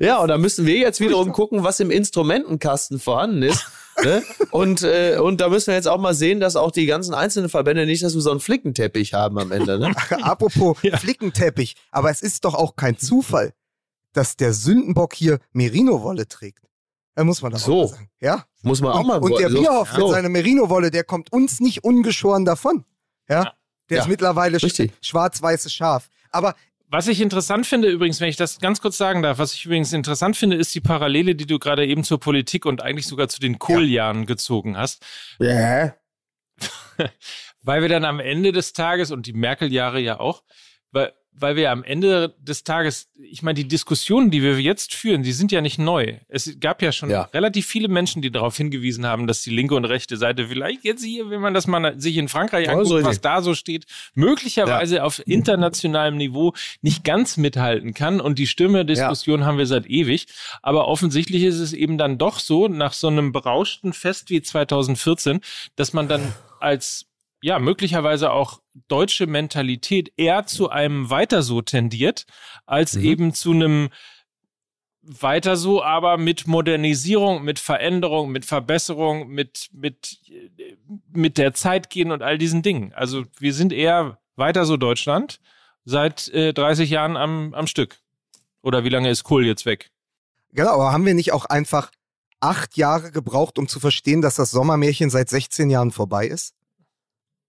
Ja, und da müssen wir jetzt wiederum gucken, was im Instrumentenkasten vorhanden ist. ne? und, äh, und da müssen wir jetzt auch mal sehen, dass auch die ganzen einzelnen Verbände nicht, dass wir so einen Flickenteppich haben am Ende. Ne? <laughs> Apropos Flickenteppich, aber es ist doch auch kein Zufall, dass der Sündenbock hier Merino-Wolle trägt. Da muss man doch So. auch mal sagen. Ja? Muss man auch Und, mal und der so- Bierhoff mit so. seiner Merino-Wolle, der kommt uns nicht ungeschoren davon. Ja? Der Ja, ist mittlerweile schwarz-weißes Schaf. Aber Was ich interessant finde, übrigens, wenn ich das ganz kurz sagen darf, was ich übrigens interessant finde, ist die Parallele, die du gerade eben zur Politik und eigentlich sogar zu den Kohljahren ja. gezogen hast. Ja. <laughs> weil wir dann am Ende des Tages und die Merkel-Jahre ja auch, weil wir am Ende des Tages, ich meine, die Diskussionen, die wir jetzt führen, die sind ja nicht neu. Es gab ja schon ja. relativ viele Menschen, die darauf hingewiesen haben, dass die linke und rechte Seite vielleicht jetzt hier, wenn man das mal sich in Frankreich anguckt, also, was da so steht, möglicherweise ja. auf internationalem Niveau nicht ganz mithalten kann. Und die Stimme-Diskussion ja. haben wir seit ewig. Aber offensichtlich ist es eben dann doch so, nach so einem berauschten Fest wie 2014, dass man dann als ja, möglicherweise auch deutsche Mentalität eher zu einem weiter so tendiert, als mhm. eben zu einem weiter so, aber mit Modernisierung, mit Veränderung, mit Verbesserung, mit, mit, mit der Zeit gehen und all diesen Dingen. Also wir sind eher weiter so Deutschland seit äh, 30 Jahren am, am Stück. Oder wie lange ist Kohl jetzt weg? Genau, aber haben wir nicht auch einfach acht Jahre gebraucht, um zu verstehen, dass das Sommermärchen seit 16 Jahren vorbei ist?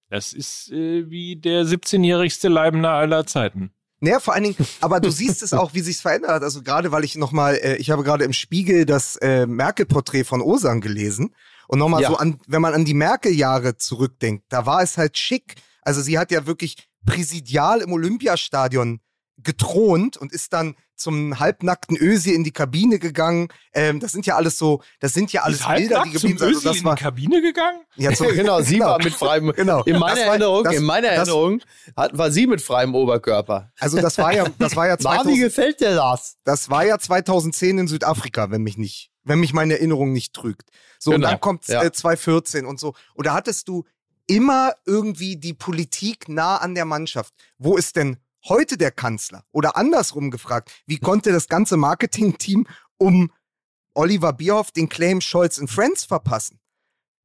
Das ist äh, wie der 17-jährigste Leibender aller Zeiten. Naja, vor allen Dingen, <laughs> aber du siehst es auch, wie sich's verändert hat. Also gerade, weil ich nochmal, äh, ich habe gerade im Spiegel das äh, Merkel-Porträt von Osan gelesen. Und nochmal ja. so an, wenn man an die Merkel-Jahre zurückdenkt, da war es halt schick. Also sie hat ja wirklich präsidial im Olympiastadion gethront und ist dann zum halbnackten Ösi in die Kabine gegangen. Ähm, das sind ja alles so, das sind ja alles Bilder, die geblieben sind. Also das war in die Kabine gegangen? Ja, <laughs> zum, genau, sie genau. war mit freiem. <laughs> Genau. In meiner war, Erinnerung, das, in meiner das, Erinnerung hat, war sie mit freiem Oberkörper. Also das war ja, das war ja <laughs> 2000, wie gefällt dir das? Das war ja 2010 in Südafrika, wenn mich nicht, wenn mich meine Erinnerung nicht trügt. So genau. und dann kommt ja. äh, 2014 und so. Und da hattest du immer irgendwie die Politik nah an der Mannschaft. Wo ist denn heute der Kanzler? Oder andersrum gefragt, wie konnte das ganze Marketingteam um Oliver Bierhoff den Claim Scholz and Friends verpassen?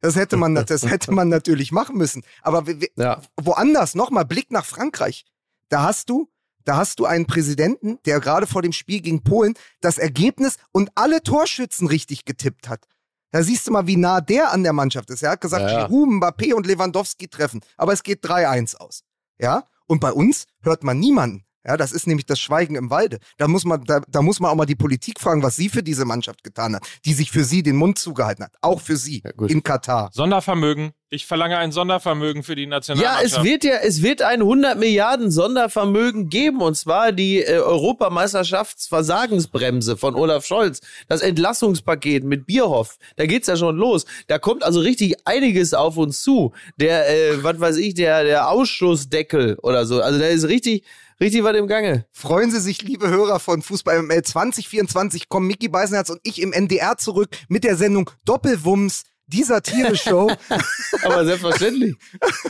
Das hätte man, <laughs> das hätte man natürlich machen müssen. Aber ja. woanders, nochmal, Blick nach Frankreich. Da hast du, da hast du einen Präsidenten, der gerade vor dem Spiel gegen Polen das Ergebnis und alle Torschützen richtig getippt hat. Da siehst du mal, wie nah der an der Mannschaft ist. Er hat gesagt, ja, ja. Giroud, Mbappé und Lewandowski treffen. Aber es geht 3-1 aus. Ja? Und bei uns hört man niemanden. Ja, das ist nämlich das Schweigen im Walde. Da muss man, da, da muss man auch mal die Politik fragen, was sie für diese Mannschaft getan hat, die sich für sie den Mund zugehalten hat. Auch für sie ja, in Katar. Sondervermögen. Ich verlange ein Sondervermögen für die Nationalmannschaft. Ja, es wird ja, es wird ein 100 Milliarden Sondervermögen geben und zwar die äh, Europameisterschaftsversagensbremse von Olaf Scholz, das Entlassungspaket mit Bierhoff. Da geht's ja schon los. Da kommt also richtig einiges auf uns zu. Der, äh, was weiß ich, der, der Ausschussdeckel oder so. Also da ist richtig, Richtig was im Gange. Freuen Sie sich, liebe Hörer von Fußball ML 2024, kommen Mickey Beisenherz und ich im NDR zurück mit der Sendung Doppelwumms dieser Tiere-Show. <laughs> Aber selbstverständlich.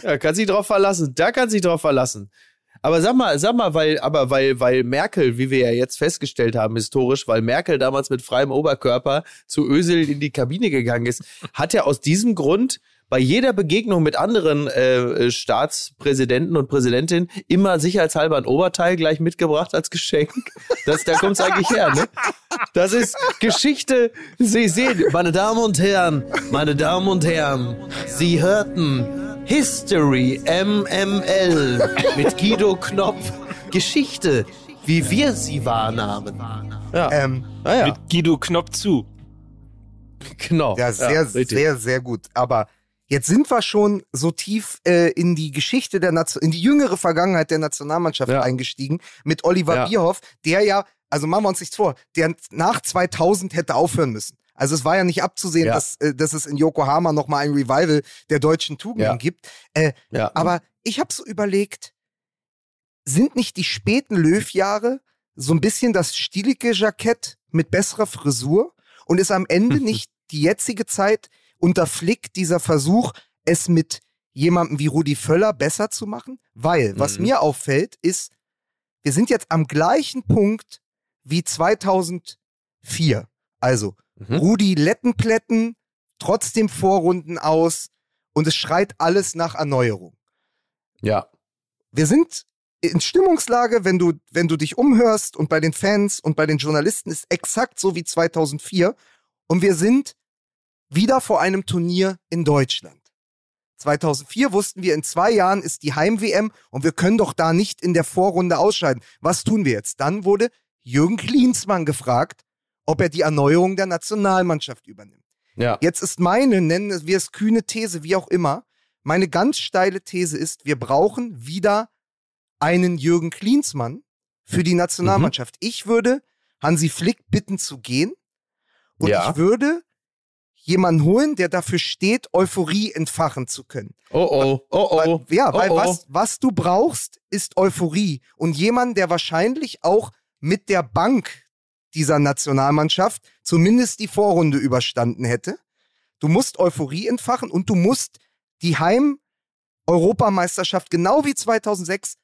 Da kann sich drauf verlassen. Da kann sich drauf verlassen. Aber sag mal, sag mal, weil, aber weil, weil Merkel, wie wir ja jetzt festgestellt haben, historisch, weil Merkel damals mit freiem Oberkörper zu Ösel in die Kabine gegangen ist, hat ja aus diesem Grund bei jeder Begegnung mit anderen äh, Staatspräsidenten und Präsidentinnen immer sicherheitshalber ein Oberteil gleich mitgebracht als Geschenk. Das, da kommt es eigentlich her, ne? Das ist Geschichte. Sie sehen, meine Damen und Herren, meine Damen und Herren, Sie hörten History MML mit Guido Knopf. Geschichte, wie wir sie wahrnahmen. Ja. Ähm, ja. Mit Guido Knopf zu. Genau. Ja, sehr, ja, sehr, sehr gut. Aber Jetzt sind wir schon so tief äh, in die Geschichte der Nation, in die jüngere Vergangenheit der Nationalmannschaft ja. eingestiegen mit Oliver ja. Bierhoff, der ja, also machen wir uns nichts vor, der nach 2000 hätte aufhören müssen. Also es war ja nicht abzusehen, ja. dass, äh, dass es in Yokohama nochmal ein Revival der deutschen Tugenden gibt. Äh. Aber ich habe so überlegt, sind nicht die späten Löw-Jahre so ein bisschen das stielige Jackett mit besserer Frisur? Und ist am Ende <laughs> nicht die jetzige Zeit unter Flick dieser Versuch, es mit jemandem wie Rudi Völler besser zu machen? Weil, was mhm. mir auffällt, ist, wir sind jetzt am gleichen Punkt wie 2004. Also, mhm. Rudi Lettenplätten, trotzdem Vorrunden aus und es schreit alles nach Erneuerung. Ja. Wir sind in Stimmungslage, wenn du, wenn du dich umhörst und bei den Fans und bei den Journalisten ist exakt so wie 2004 und wir sind wieder vor einem Turnier in Deutschland. 2004 wussten wir, in zwei Jahren ist die Heim-WM und wir können doch da nicht in der Vorrunde ausscheiden. Was tun wir jetzt? Dann wurde Jürgen Klinsmann gefragt, ob er die Erneuerung der Nationalmannschaft übernimmt. Ja. Jetzt ist meine, nennen wir es kühne These, wie auch immer, meine ganz steile These ist, wir brauchen wieder einen Jürgen Klinsmann für die Nationalmannschaft. Mhm. Ich würde Hansi Flick bitten zu gehen und Ja. ich würde jemanden holen, der dafür steht, Euphorie entfachen zu können. Oh oh, oh oh. Weil, ja, weil oh, oh. Was, was du brauchst, ist Euphorie. Und jemand, der wahrscheinlich auch mit der Bank dieser Nationalmannschaft zumindest die Vorrunde überstanden hätte. Du musst Euphorie entfachen und du musst die Heim-Europameisterschaft genau wie 2006,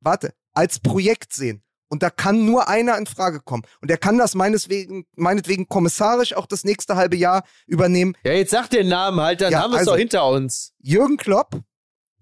warte, als Projekt sehen. Und da kann nur einer in Frage kommen. Und er kann das meineswegen, meinetwegen kommissarisch auch das nächste halbe Jahr übernehmen. Ja, jetzt sag den Namen halt, dann Ja, haben wir es also- doch hinter uns. Jürgen Klopp,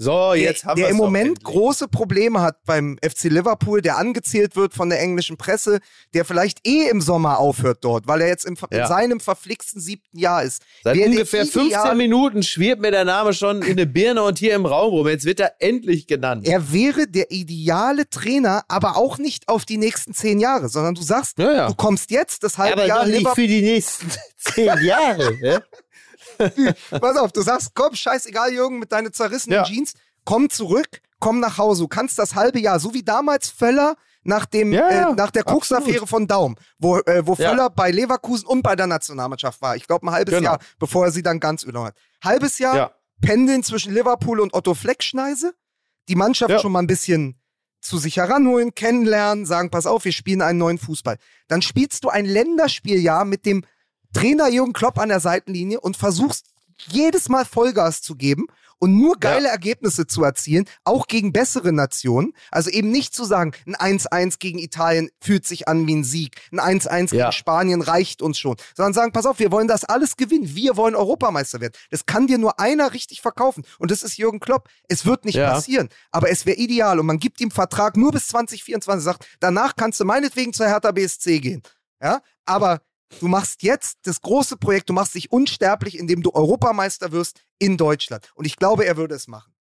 So, jetzt der, haben der wir im Moment doch große Probleme hat beim FC Liverpool, der angezählt wird von der englischen Presse, der vielleicht eh im Sommer aufhört dort, weil er jetzt im, Ja. in seinem verflixten siebten Jahr ist. Seit der ungefähr 15 ideale- Minuten schwirrt mir der Name schon in der Birne und hier im Raum rum. Jetzt wird er endlich genannt. Er wäre der ideale Trainer, aber auch nicht auf die nächsten zehn Jahre, sondern du sagst, Ja, ja. du kommst jetzt das halbe Jahr Liverpool. für die nächsten <laughs> zehn Jahre. ne? Pass auf, du sagst, komm, scheißegal, Jürgen, mit deinen zerrissenen Ja. Jeans, komm zurück, komm nach Hause. Du kannst das halbe Jahr, so wie damals Völler nach, dem, Ja, ja, äh, nach der Koks-Affäre von Daum, wo, äh, wo Ja. Völler bei Leverkusen und bei der Nationalmannschaft war. Ich glaube, ein halbes Genau. Jahr, bevor er sie dann ganz übernommen hat. Halbes Jahr Ja. pendeln zwischen Liverpool und Otto Fleckschneise, die Mannschaft Ja. schon mal ein bisschen zu sich heranholen, kennenlernen, sagen, pass auf, wir spielen einen neuen Fußball. Dann spielst du ein Länderspieljahr mit dem Trainer Jürgen Klopp an der Seitenlinie und versuchst jedes Mal Vollgas zu geben und nur geile Ergebnisse zu erzielen, auch gegen bessere Nationen. Also eben nicht zu sagen, ein 1-1 gegen Italien fühlt sich an wie ein Sieg, ein 1-1 Ja. gegen Spanien reicht uns schon, sondern sagen, pass auf, wir wollen das alles gewinnen, wir wollen Europameister werden. Das kann dir nur einer richtig verkaufen und das ist Jürgen Klopp. Es wird nicht Ja. passieren, aber es wäre ideal und man gibt ihm Vertrag nur bis 2024, sagt, danach kannst du meinetwegen zur Hertha BSC gehen. Ja, aber Du machst jetzt das große Projekt, du machst dich unsterblich, indem du Europameister wirst in Deutschland. Und ich glaube, er würde es machen.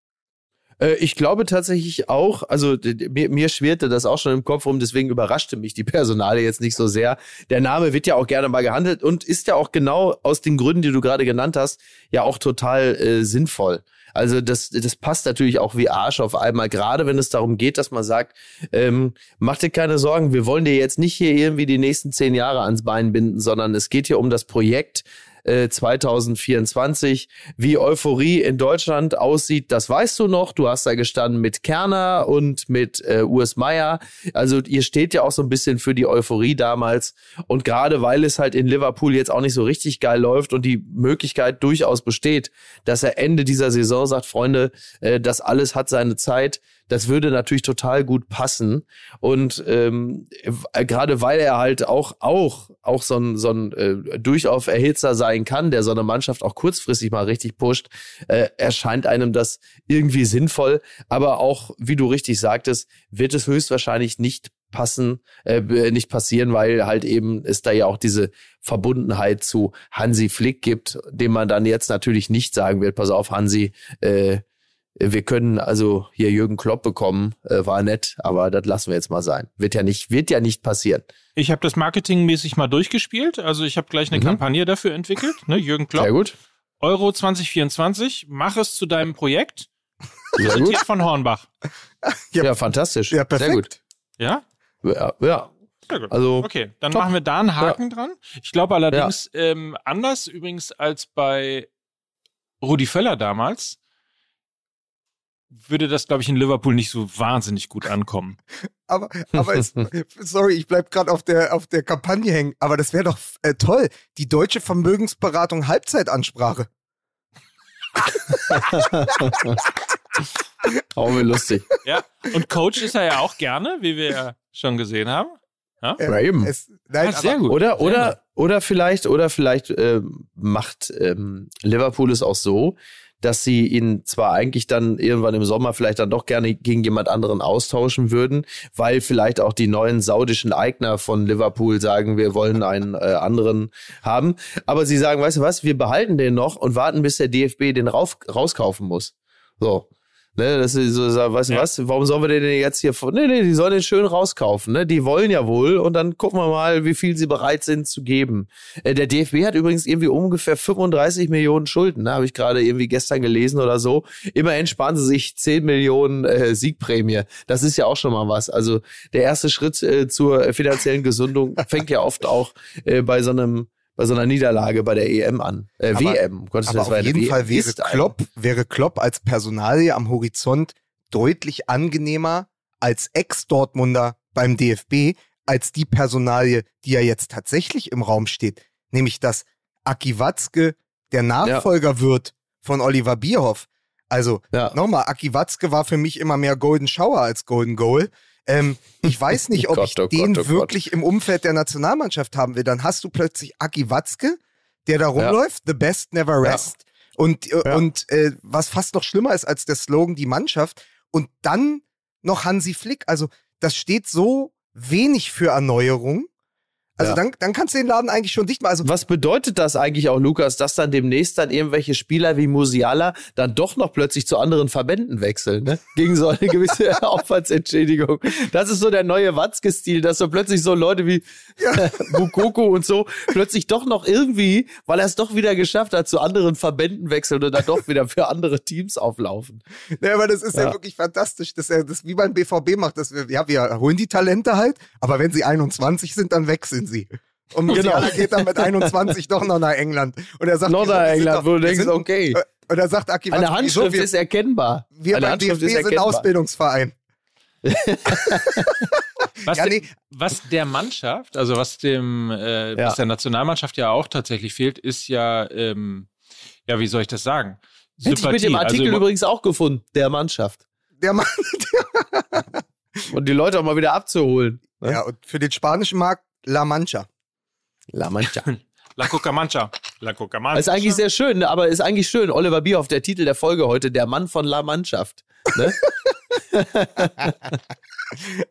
Äh, ich glaube tatsächlich auch, also mir, mir schwirrte das auch schon im Kopf rum, deswegen überraschte mich die <laughs> Personale jetzt nicht so sehr. Der Name wird ja auch gerne mal gehandelt und ist ja auch genau aus den Gründen, die du gerade genannt hast, ja auch total äh, sinnvoll. Also das, das passt natürlich auch wie Arsch auf einmal, gerade wenn es darum geht, dass man sagt, ähm, mach dir keine Sorgen, wir wollen dir jetzt nicht hier irgendwie die nächsten zehn Jahre ans Bein binden, sondern es geht hier um das Projekt äh, 2024. Wie Euphorie in Deutschland aussieht, das weißt du noch. Du hast da gestanden mit Kerner und mit äh, Urs Meier. Also ihr steht ja auch so ein bisschen für die Euphorie damals. Und gerade weil es halt in Liverpool jetzt auch nicht so richtig geil läuft und die Möglichkeit durchaus besteht, dass er Ende dieser Saison sagt, Freunde, äh, das alles hat seine Zeit. Das würde natürlich total gut passen. Und ähm, w- gerade weil er halt auch, auch, auch so ein, so ein äh, durchaus Erhitzer sein kann, der so eine Mannschaft auch kurzfristig mal richtig pusht, äh, erscheint einem das irgendwie sinnvoll. Aber auch, wie du richtig sagtest, wird es höchstwahrscheinlich nicht passen, äh, b- nicht passieren, weil halt eben es da ja auch diese Verbundenheit zu Hansi Flick gibt, dem man dann jetzt natürlich nicht sagen wird, pass auf, Hansi, äh, wir können also hier Jürgen Klopp bekommen, äh, war nett, aber das lassen wir jetzt mal sein. Wird ja nicht, wird ja nicht passieren. Ich habe das marketingmäßig mal durchgespielt. Also ich habe gleich eine Mhm. Kampagne dafür entwickelt. Ne, Jürgen Klopp, Sehr gut. Euro 2024, mach es zu deinem Projekt. Sehr gut. Von Hornbach. Ja. Ja, fantastisch. Ja, perfekt. Sehr gut. Ja? Ja, ja. Sehr gut. Also Okay, dann top. machen wir da einen Haken dran. Ich glaube allerdings, ähm, anders übrigens als bei Rudi Völler damals, würde das, glaube ich, in Liverpool nicht so wahnsinnig gut ankommen. <laughs> Aber, aber es, sorry, ich bleib gerade auf der, auf der Kampagne hängen. Aber das wäre doch äh, toll. Die deutsche Vermögensberatung Halbzeitansprache. <laughs> auch mir lustig. Ja, und Coach ist er ja auch gerne, wie wir ja schon gesehen haben. Äh, Ja, eben. Es, nein, Ah, sehr gut. Oder, Sehr oder, oder vielleicht, oder vielleicht ähm, macht ähm, Liverpool es auch so, dass sie ihn zwar eigentlich dann irgendwann im Sommer vielleicht dann doch gerne gegen jemand anderen austauschen würden, weil vielleicht auch die neuen saudischen Eigner von Liverpool sagen, wir wollen einen äh, anderen haben. Aber sie sagen, weißt du was, wir behalten den noch und warten, bis der DFB den rauf, rauskaufen muss. So. Ne, das ist so, weißt du ja. was, warum sollen wir den jetzt hier, nee, nee, die sollen den schön rauskaufen, ne, die wollen ja wohl und dann gucken wir mal, wie viel sie bereit sind zu geben. Äh, der DFB hat übrigens irgendwie ungefähr 35 Millionen Schulden, ne, habe ich gerade irgendwie gestern gelesen oder so. Immerhin sparen sie sich 10 Millionen äh, Siegprämie. Das ist ja auch schon mal was. Also der erste Schritt äh, zur finanziellen Gesundung fängt ja oft auch äh, bei so einem bei so einer Niederlage bei der EM an. Äh, aber, WM. Gottes aber auf jeden Fall wäre Klopp, wäre Klopp als Personalie am Horizont deutlich angenehmer als Ex-Dortmunder beim DFB, als die Personalie, die ja jetzt tatsächlich im Raum steht. Nämlich, dass Aki Watzke der Nachfolger ja. wird von Oliver Bierhoff. Also, ja. nochmal, Aki Watzke war für mich immer mehr Golden Shower als Golden Goal. Ähm, ich weiß nicht, <laughs> ob Gott, ich oh den Gott, oh wirklich Gott. im Umfeld der Nationalmannschaft haben will. Dann hast du plötzlich Aki Watzke, der da rumläuft, ja. the best never rest. Ja. Und, äh, ja. und äh, was fast noch schlimmer ist als der Slogan, die Mannschaft. Und dann noch Hansi Flick. Also das steht so wenig für Erneuerung. Also ja. dann, dann kannst du den Laden eigentlich schon dicht machen. Also Was bedeutet das eigentlich auch, Lukas, dass dann demnächst dann irgendwelche Spieler wie Musiala dann doch noch plötzlich zu anderen Verbänden wechseln, ne? Gegen so eine gewisse <laughs> Aufwandsentschädigung. Das ist so der neue Watzke-Stil, dass so plötzlich so Leute wie ja. <laughs> Bukoko und so plötzlich doch noch irgendwie, weil er es doch wieder geschafft hat, zu anderen Verbänden wechseln und dann doch wieder für andere Teams auflaufen. Ja, aber das ist ja, ja wirklich fantastisch, dass er das wie beim BVB macht, dass wir, ja, wir holen die Talente halt, aber wenn sie 21 sind, dann wechseln sie. Und Musiala genau. geht dann mit 21 doch noch nach England. Und er sagt, noch nach England, wo du denkst, sind, okay. Und er sagt, Aki, Eine Handschrift wir, ist erkennbar. Wir Eine beim Handschrift DFB sind Ausbildungsverein. was, ja, nee. was, der Mannschaft, also was dem, äh, ja. was der Nationalmannschaft ja auch tatsächlich fehlt, ist ja, ähm, ja, wie soll ich das sagen? Hätte ich mit dem Artikel also, übrigens auch gefunden, der Mannschaft. Der Mann. <laughs> und die Leute auch mal wieder abzuholen. Ne? Ja, und für den spanischen Markt La Mancha. La Mancha. <laughs> La Cucamancha. La Cucamancha. Ist eigentlich sehr schön, aber ist eigentlich schön. Oliver Bierhoff, der Titel der Folge heute, der Mann von La Mannschaft. Ne? <laughs>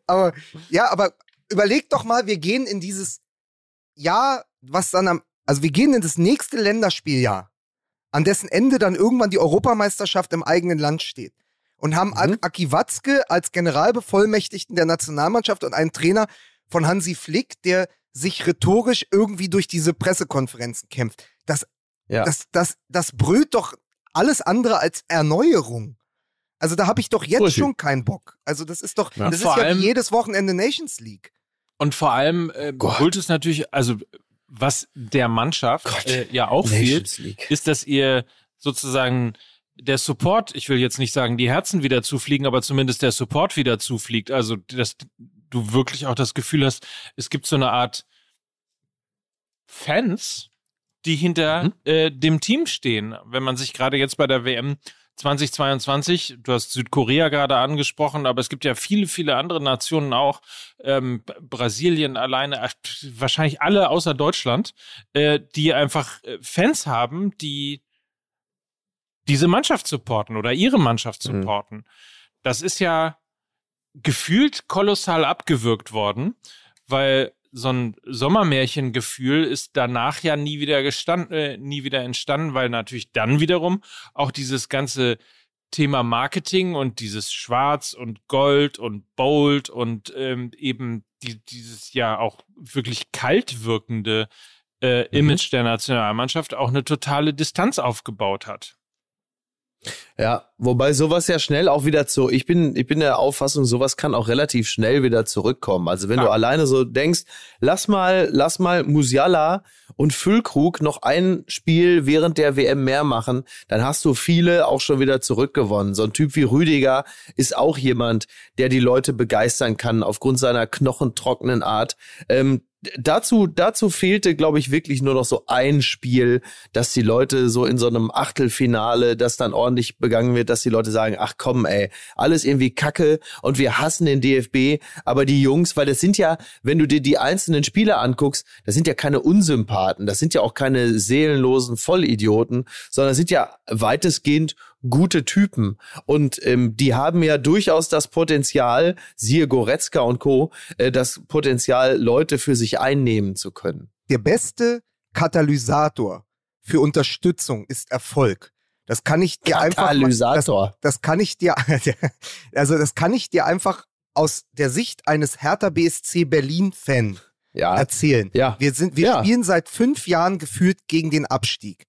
aber, ja, aber überleg doch mal, wir gehen in dieses Jahr, was dann am, also wir gehen in das nächste Länderspieljahr, an dessen Ende dann irgendwann die Europameisterschaft im eigenen Land steht. Und haben mhm. Aki Watzke als Generalbevollmächtigten der Nationalmannschaft und einen Trainer, von Hansi Flick, der sich rhetorisch irgendwie durch diese Pressekonferenzen kämpft. Das, ja. das, das, das brüllt doch alles andere als Erneuerung. Also da habe ich doch jetzt Richtig. schon keinen Bock. Also das ist doch, ja. das vor ist ja wie jedes Wochenende Nations League. Und vor allem äh, brüllt es natürlich, also was der Mannschaft äh, ja auch Nations fehlt, League. ist, dass ihr sozusagen der Support, ich will jetzt nicht sagen, die Herzen wieder zufliegen, aber zumindest der Support wieder zufliegt. Also dass du wirklich auch das Gefühl hast, es gibt so eine Art Fans, die hinter mhm. äh, dem Team stehen. Wenn man sich gerade jetzt bei der WM 2022, du hast Südkorea gerade angesprochen, aber es gibt ja viele, viele andere Nationen auch, ähm, Brasilien alleine, wahrscheinlich alle außer Deutschland, äh, die einfach äh, Fans haben, die diese Mannschaft supporten oder ihre Mannschaft mhm. supporten. Mhm. Das ist ja gefühlt kolossal abgewürgt worden, weil so ein Sommermärchengefühl ist danach ja nie wieder gestanden, äh, nie wieder entstanden, weil natürlich dann wiederum auch dieses ganze Thema Marketing und dieses Schwarz und Gold und Bold und ähm, eben die, dieses ja auch wirklich kalt wirkende äh, mhm. Image mhm. der Nationalmannschaft auch eine totale Distanz aufgebaut hat. Ja, wobei sowas ja schnell auch wieder zu, ich bin, ich bin der Auffassung, sowas kann auch relativ schnell wieder zurückkommen. Also wenn ja. du alleine so denkst, lass mal, lass mal Musiala und Füllkrug noch ein Spiel während der WM mehr machen, dann hast du viele auch schon wieder zurückgewonnen. So ein Typ wie Rüdiger ist auch jemand, der die Leute begeistern kann aufgrund seiner knochentrockenen Art. Ähm, dazu, dazu fehlte, glaube ich, wirklich nur noch so ein Spiel, dass die Leute so in so einem Achtelfinale, das dann ordentlich begangen wird, dass die Leute sagen, ach komm, ey, alles irgendwie Kacke und wir hassen den DFB, aber die Jungs, weil das sind ja, wenn du dir die einzelnen Spiele anguckst, das sind ja keine Unsympathen, das sind ja auch keine seelenlosen Vollidioten, sondern sind ja weitestgehend gute Typen. Und ähm, die haben ja durchaus das Potenzial, siehe Goretzka und Co., äh, das Potenzial, Leute für sich einnehmen zu können. Der beste Katalysator für Unterstützung ist Erfolg. Das kann ich dir einfach. Katalysator. Das, das kann ich dir, <laughs> also das kann ich dir einfach aus der Sicht eines Hertha BSC Berlin Fan ja. erzählen. Ja. Wir sind, wir Ja. spielen seit fünf Jahren gefühlt gegen den Abstieg.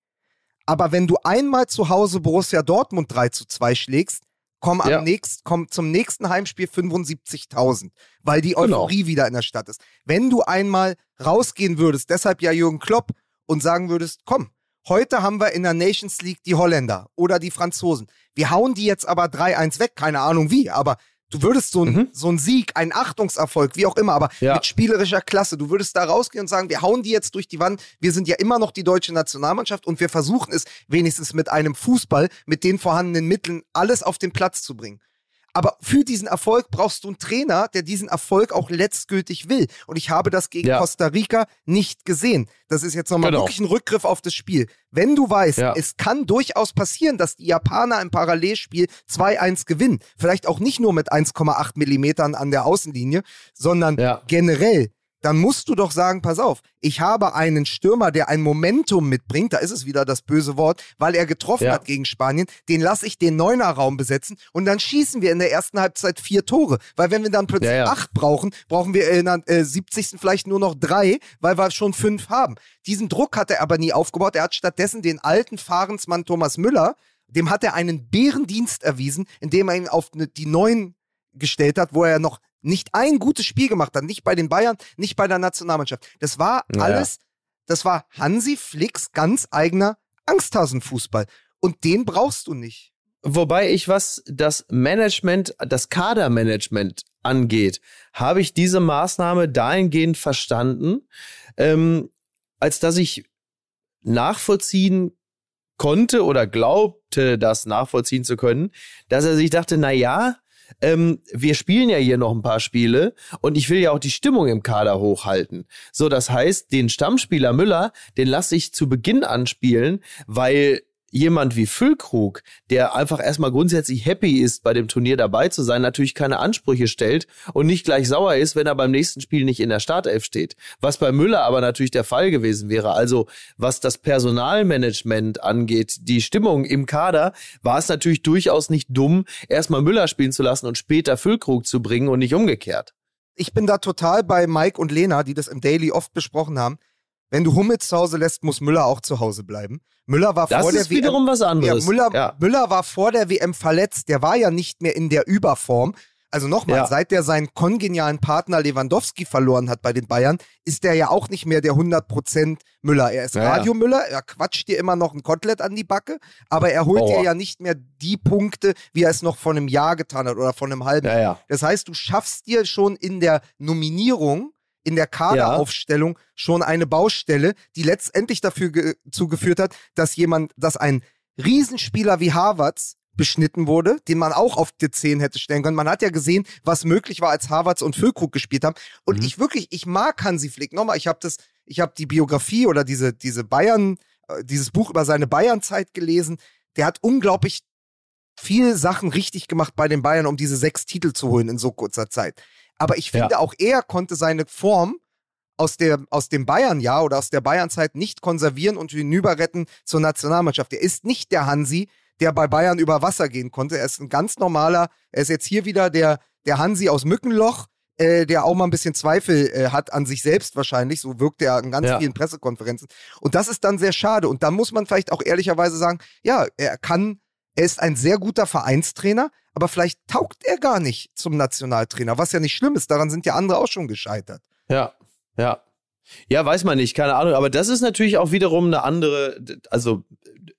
Aber wenn du einmal zu Hause Borussia Dortmund 3 zu 2 schlägst, komm, am Ja. nächst, komm zum nächsten Heimspiel 75.000, weil die Genau. Euphorie wieder in der Stadt ist. Wenn du einmal rausgehen würdest, deshalb ja Jürgen Klopp, und sagen würdest, komm, heute haben wir in der Nations League die Holländer oder die Franzosen. Wir hauen die jetzt aber 3-1 weg, keine Ahnung wie, aber du würdest so, ein, Mhm. so ein Sieg, ein Achtungserfolg, wie auch immer, aber Ja. mit spielerischer Klasse, du würdest da rausgehen und sagen, wir hauen die jetzt durch die Wand, wir sind ja immer noch die deutsche Nationalmannschaft und wir versuchen es wenigstens mit einem Fußball, mit den vorhandenen Mitteln, alles auf den Platz zu bringen. Aber für diesen Erfolg brauchst du einen Trainer, der diesen Erfolg auch letztgültig will. Und ich habe das gegen Ja. Costa Rica nicht gesehen. Das ist jetzt nochmal Genau. wirklich ein Rückgriff auf das Spiel. Wenn du weißt, Ja. es kann durchaus passieren, dass die Japaner im Parallelspiel 2-1 gewinnen. Vielleicht auch nicht nur mit 1,8 Millimetern an der Außenlinie, sondern Ja. generell. Dann musst du doch sagen, pass auf, ich habe einen Stürmer, der ein Momentum mitbringt, da ist es wieder das böse Wort, weil er getroffen Ja. hat gegen Spanien, den lasse ich den Neuner-Raum besetzen und dann schießen wir in der ersten Halbzeit vier Tore. Weil wenn wir dann plötzlich Ja, ja. acht brauchen, brauchen wir in der äh, 70. vielleicht nur noch drei, weil wir schon fünf haben. Diesen Druck hat er aber nie aufgebaut. Er hat stattdessen den alten Fahrensmann Thomas Müller, dem hat er einen Bärendienst erwiesen, indem er ihn auf ne, die Neuen gestellt hat, wo er noch nicht ein gutes Spiel gemacht hat, nicht bei den Bayern, nicht bei der Nationalmannschaft. Das war Ja, alles, das war Hansi Flicks ganz eigener Angsthasenfußball. Und den brauchst du nicht. Wobei ich, was das Management, das Kadermanagement angeht, habe ich diese Maßnahme dahingehend verstanden, ähm, als dass ich nachvollziehen konnte oder glaubte, das nachvollziehen zu können, dass er sich dachte, na ja, ähm, wir spielen ja hier noch ein paar Spiele und ich will ja auch die Stimmung im Kader hochhalten. So, das heißt, den Stammspieler Müller, den lasse ich zu Beginn anspielen, weil jemand wie Füllkrug, der einfach erstmal grundsätzlich happy ist, bei dem Turnier dabei zu sein, natürlich keine Ansprüche stellt und nicht gleich sauer ist, wenn er beim nächsten Spiel nicht in der Startelf steht. Was bei Müller aber natürlich der Fall gewesen wäre. Also was das Personalmanagement angeht, die Stimmung im Kader, war es natürlich durchaus nicht dumm, erstmal Müller spielen zu lassen und später Füllkrug zu bringen und nicht umgekehrt. Ich bin da total bei Mike und Lena, die das im Daily oft besprochen haben. Wenn du Hummels zu Hause lässt, muss Müller auch zu Hause bleiben. Müller war Das vor ist der wiederum was WM, anderes. Ja, Müller, Ja. Müller war vor der WM verletzt. Der war ja nicht mehr in der Überform. Also nochmal, Ja. seit der seinen kongenialen Partner Lewandowski verloren hat bei den Bayern, ist der ja auch nicht mehr der 100% Müller. Er ist Ja. Radio Müller, er quatscht dir immer noch ein Kotelett an die Backe, aber er holt Aua. dir ja nicht mehr die Punkte, wie er es noch vor einem Jahr getan hat oder vor einem halben Ja, ja. das heißt, du schaffst dir schon in der Nominierung, in der Kaderaufstellung schon eine Baustelle, die letztendlich dafür ge zugeführt hat, dass jemand, dass ein Riesenspieler wie Harvards beschnitten wurde, den man auch auf die 10 hätte stellen können. Man hat ja gesehen, was möglich war, als Harvards und Füllkrug gespielt haben. Und Mhm. ich wirklich, ich mag Hansi Flick. Nochmal, ich habe das, ich habe die Biografie oder diese, diese Bayern, äh, dieses Buch über seine Bayernzeit gelesen. Der hat unglaublich viele Sachen richtig gemacht bei den Bayern, um diese sechs Titel zu holen in so kurzer Zeit. Aber ich Ja. finde, auch er konnte seine Form aus, der, aus dem Bayern-Jahr oder aus der Bayern-Zeit nicht konservieren und hinüberretten zur Nationalmannschaft. Er ist nicht der Hansi, der bei Bayern über Wasser gehen konnte. Er ist ein ganz normaler, er ist jetzt hier wieder der, der Hansi aus Mückenloch, äh, der auch mal ein bisschen Zweifel äh, hat an sich selbst wahrscheinlich. So wirkt er in ganz Ja. vielen Pressekonferenzen. Und das ist dann sehr schade. Und da muss man vielleicht auch ehrlicherweise sagen, ja, er kann, er ist ein sehr guter Vereinstrainer, aber vielleicht taugt er gar nicht zum Nationaltrainer, was ja nicht schlimm ist. Daran sind ja andere auch schon gescheitert. Ja, ja. Ja, weiß man nicht, keine Ahnung. Aber das ist natürlich auch wiederum eine andere, also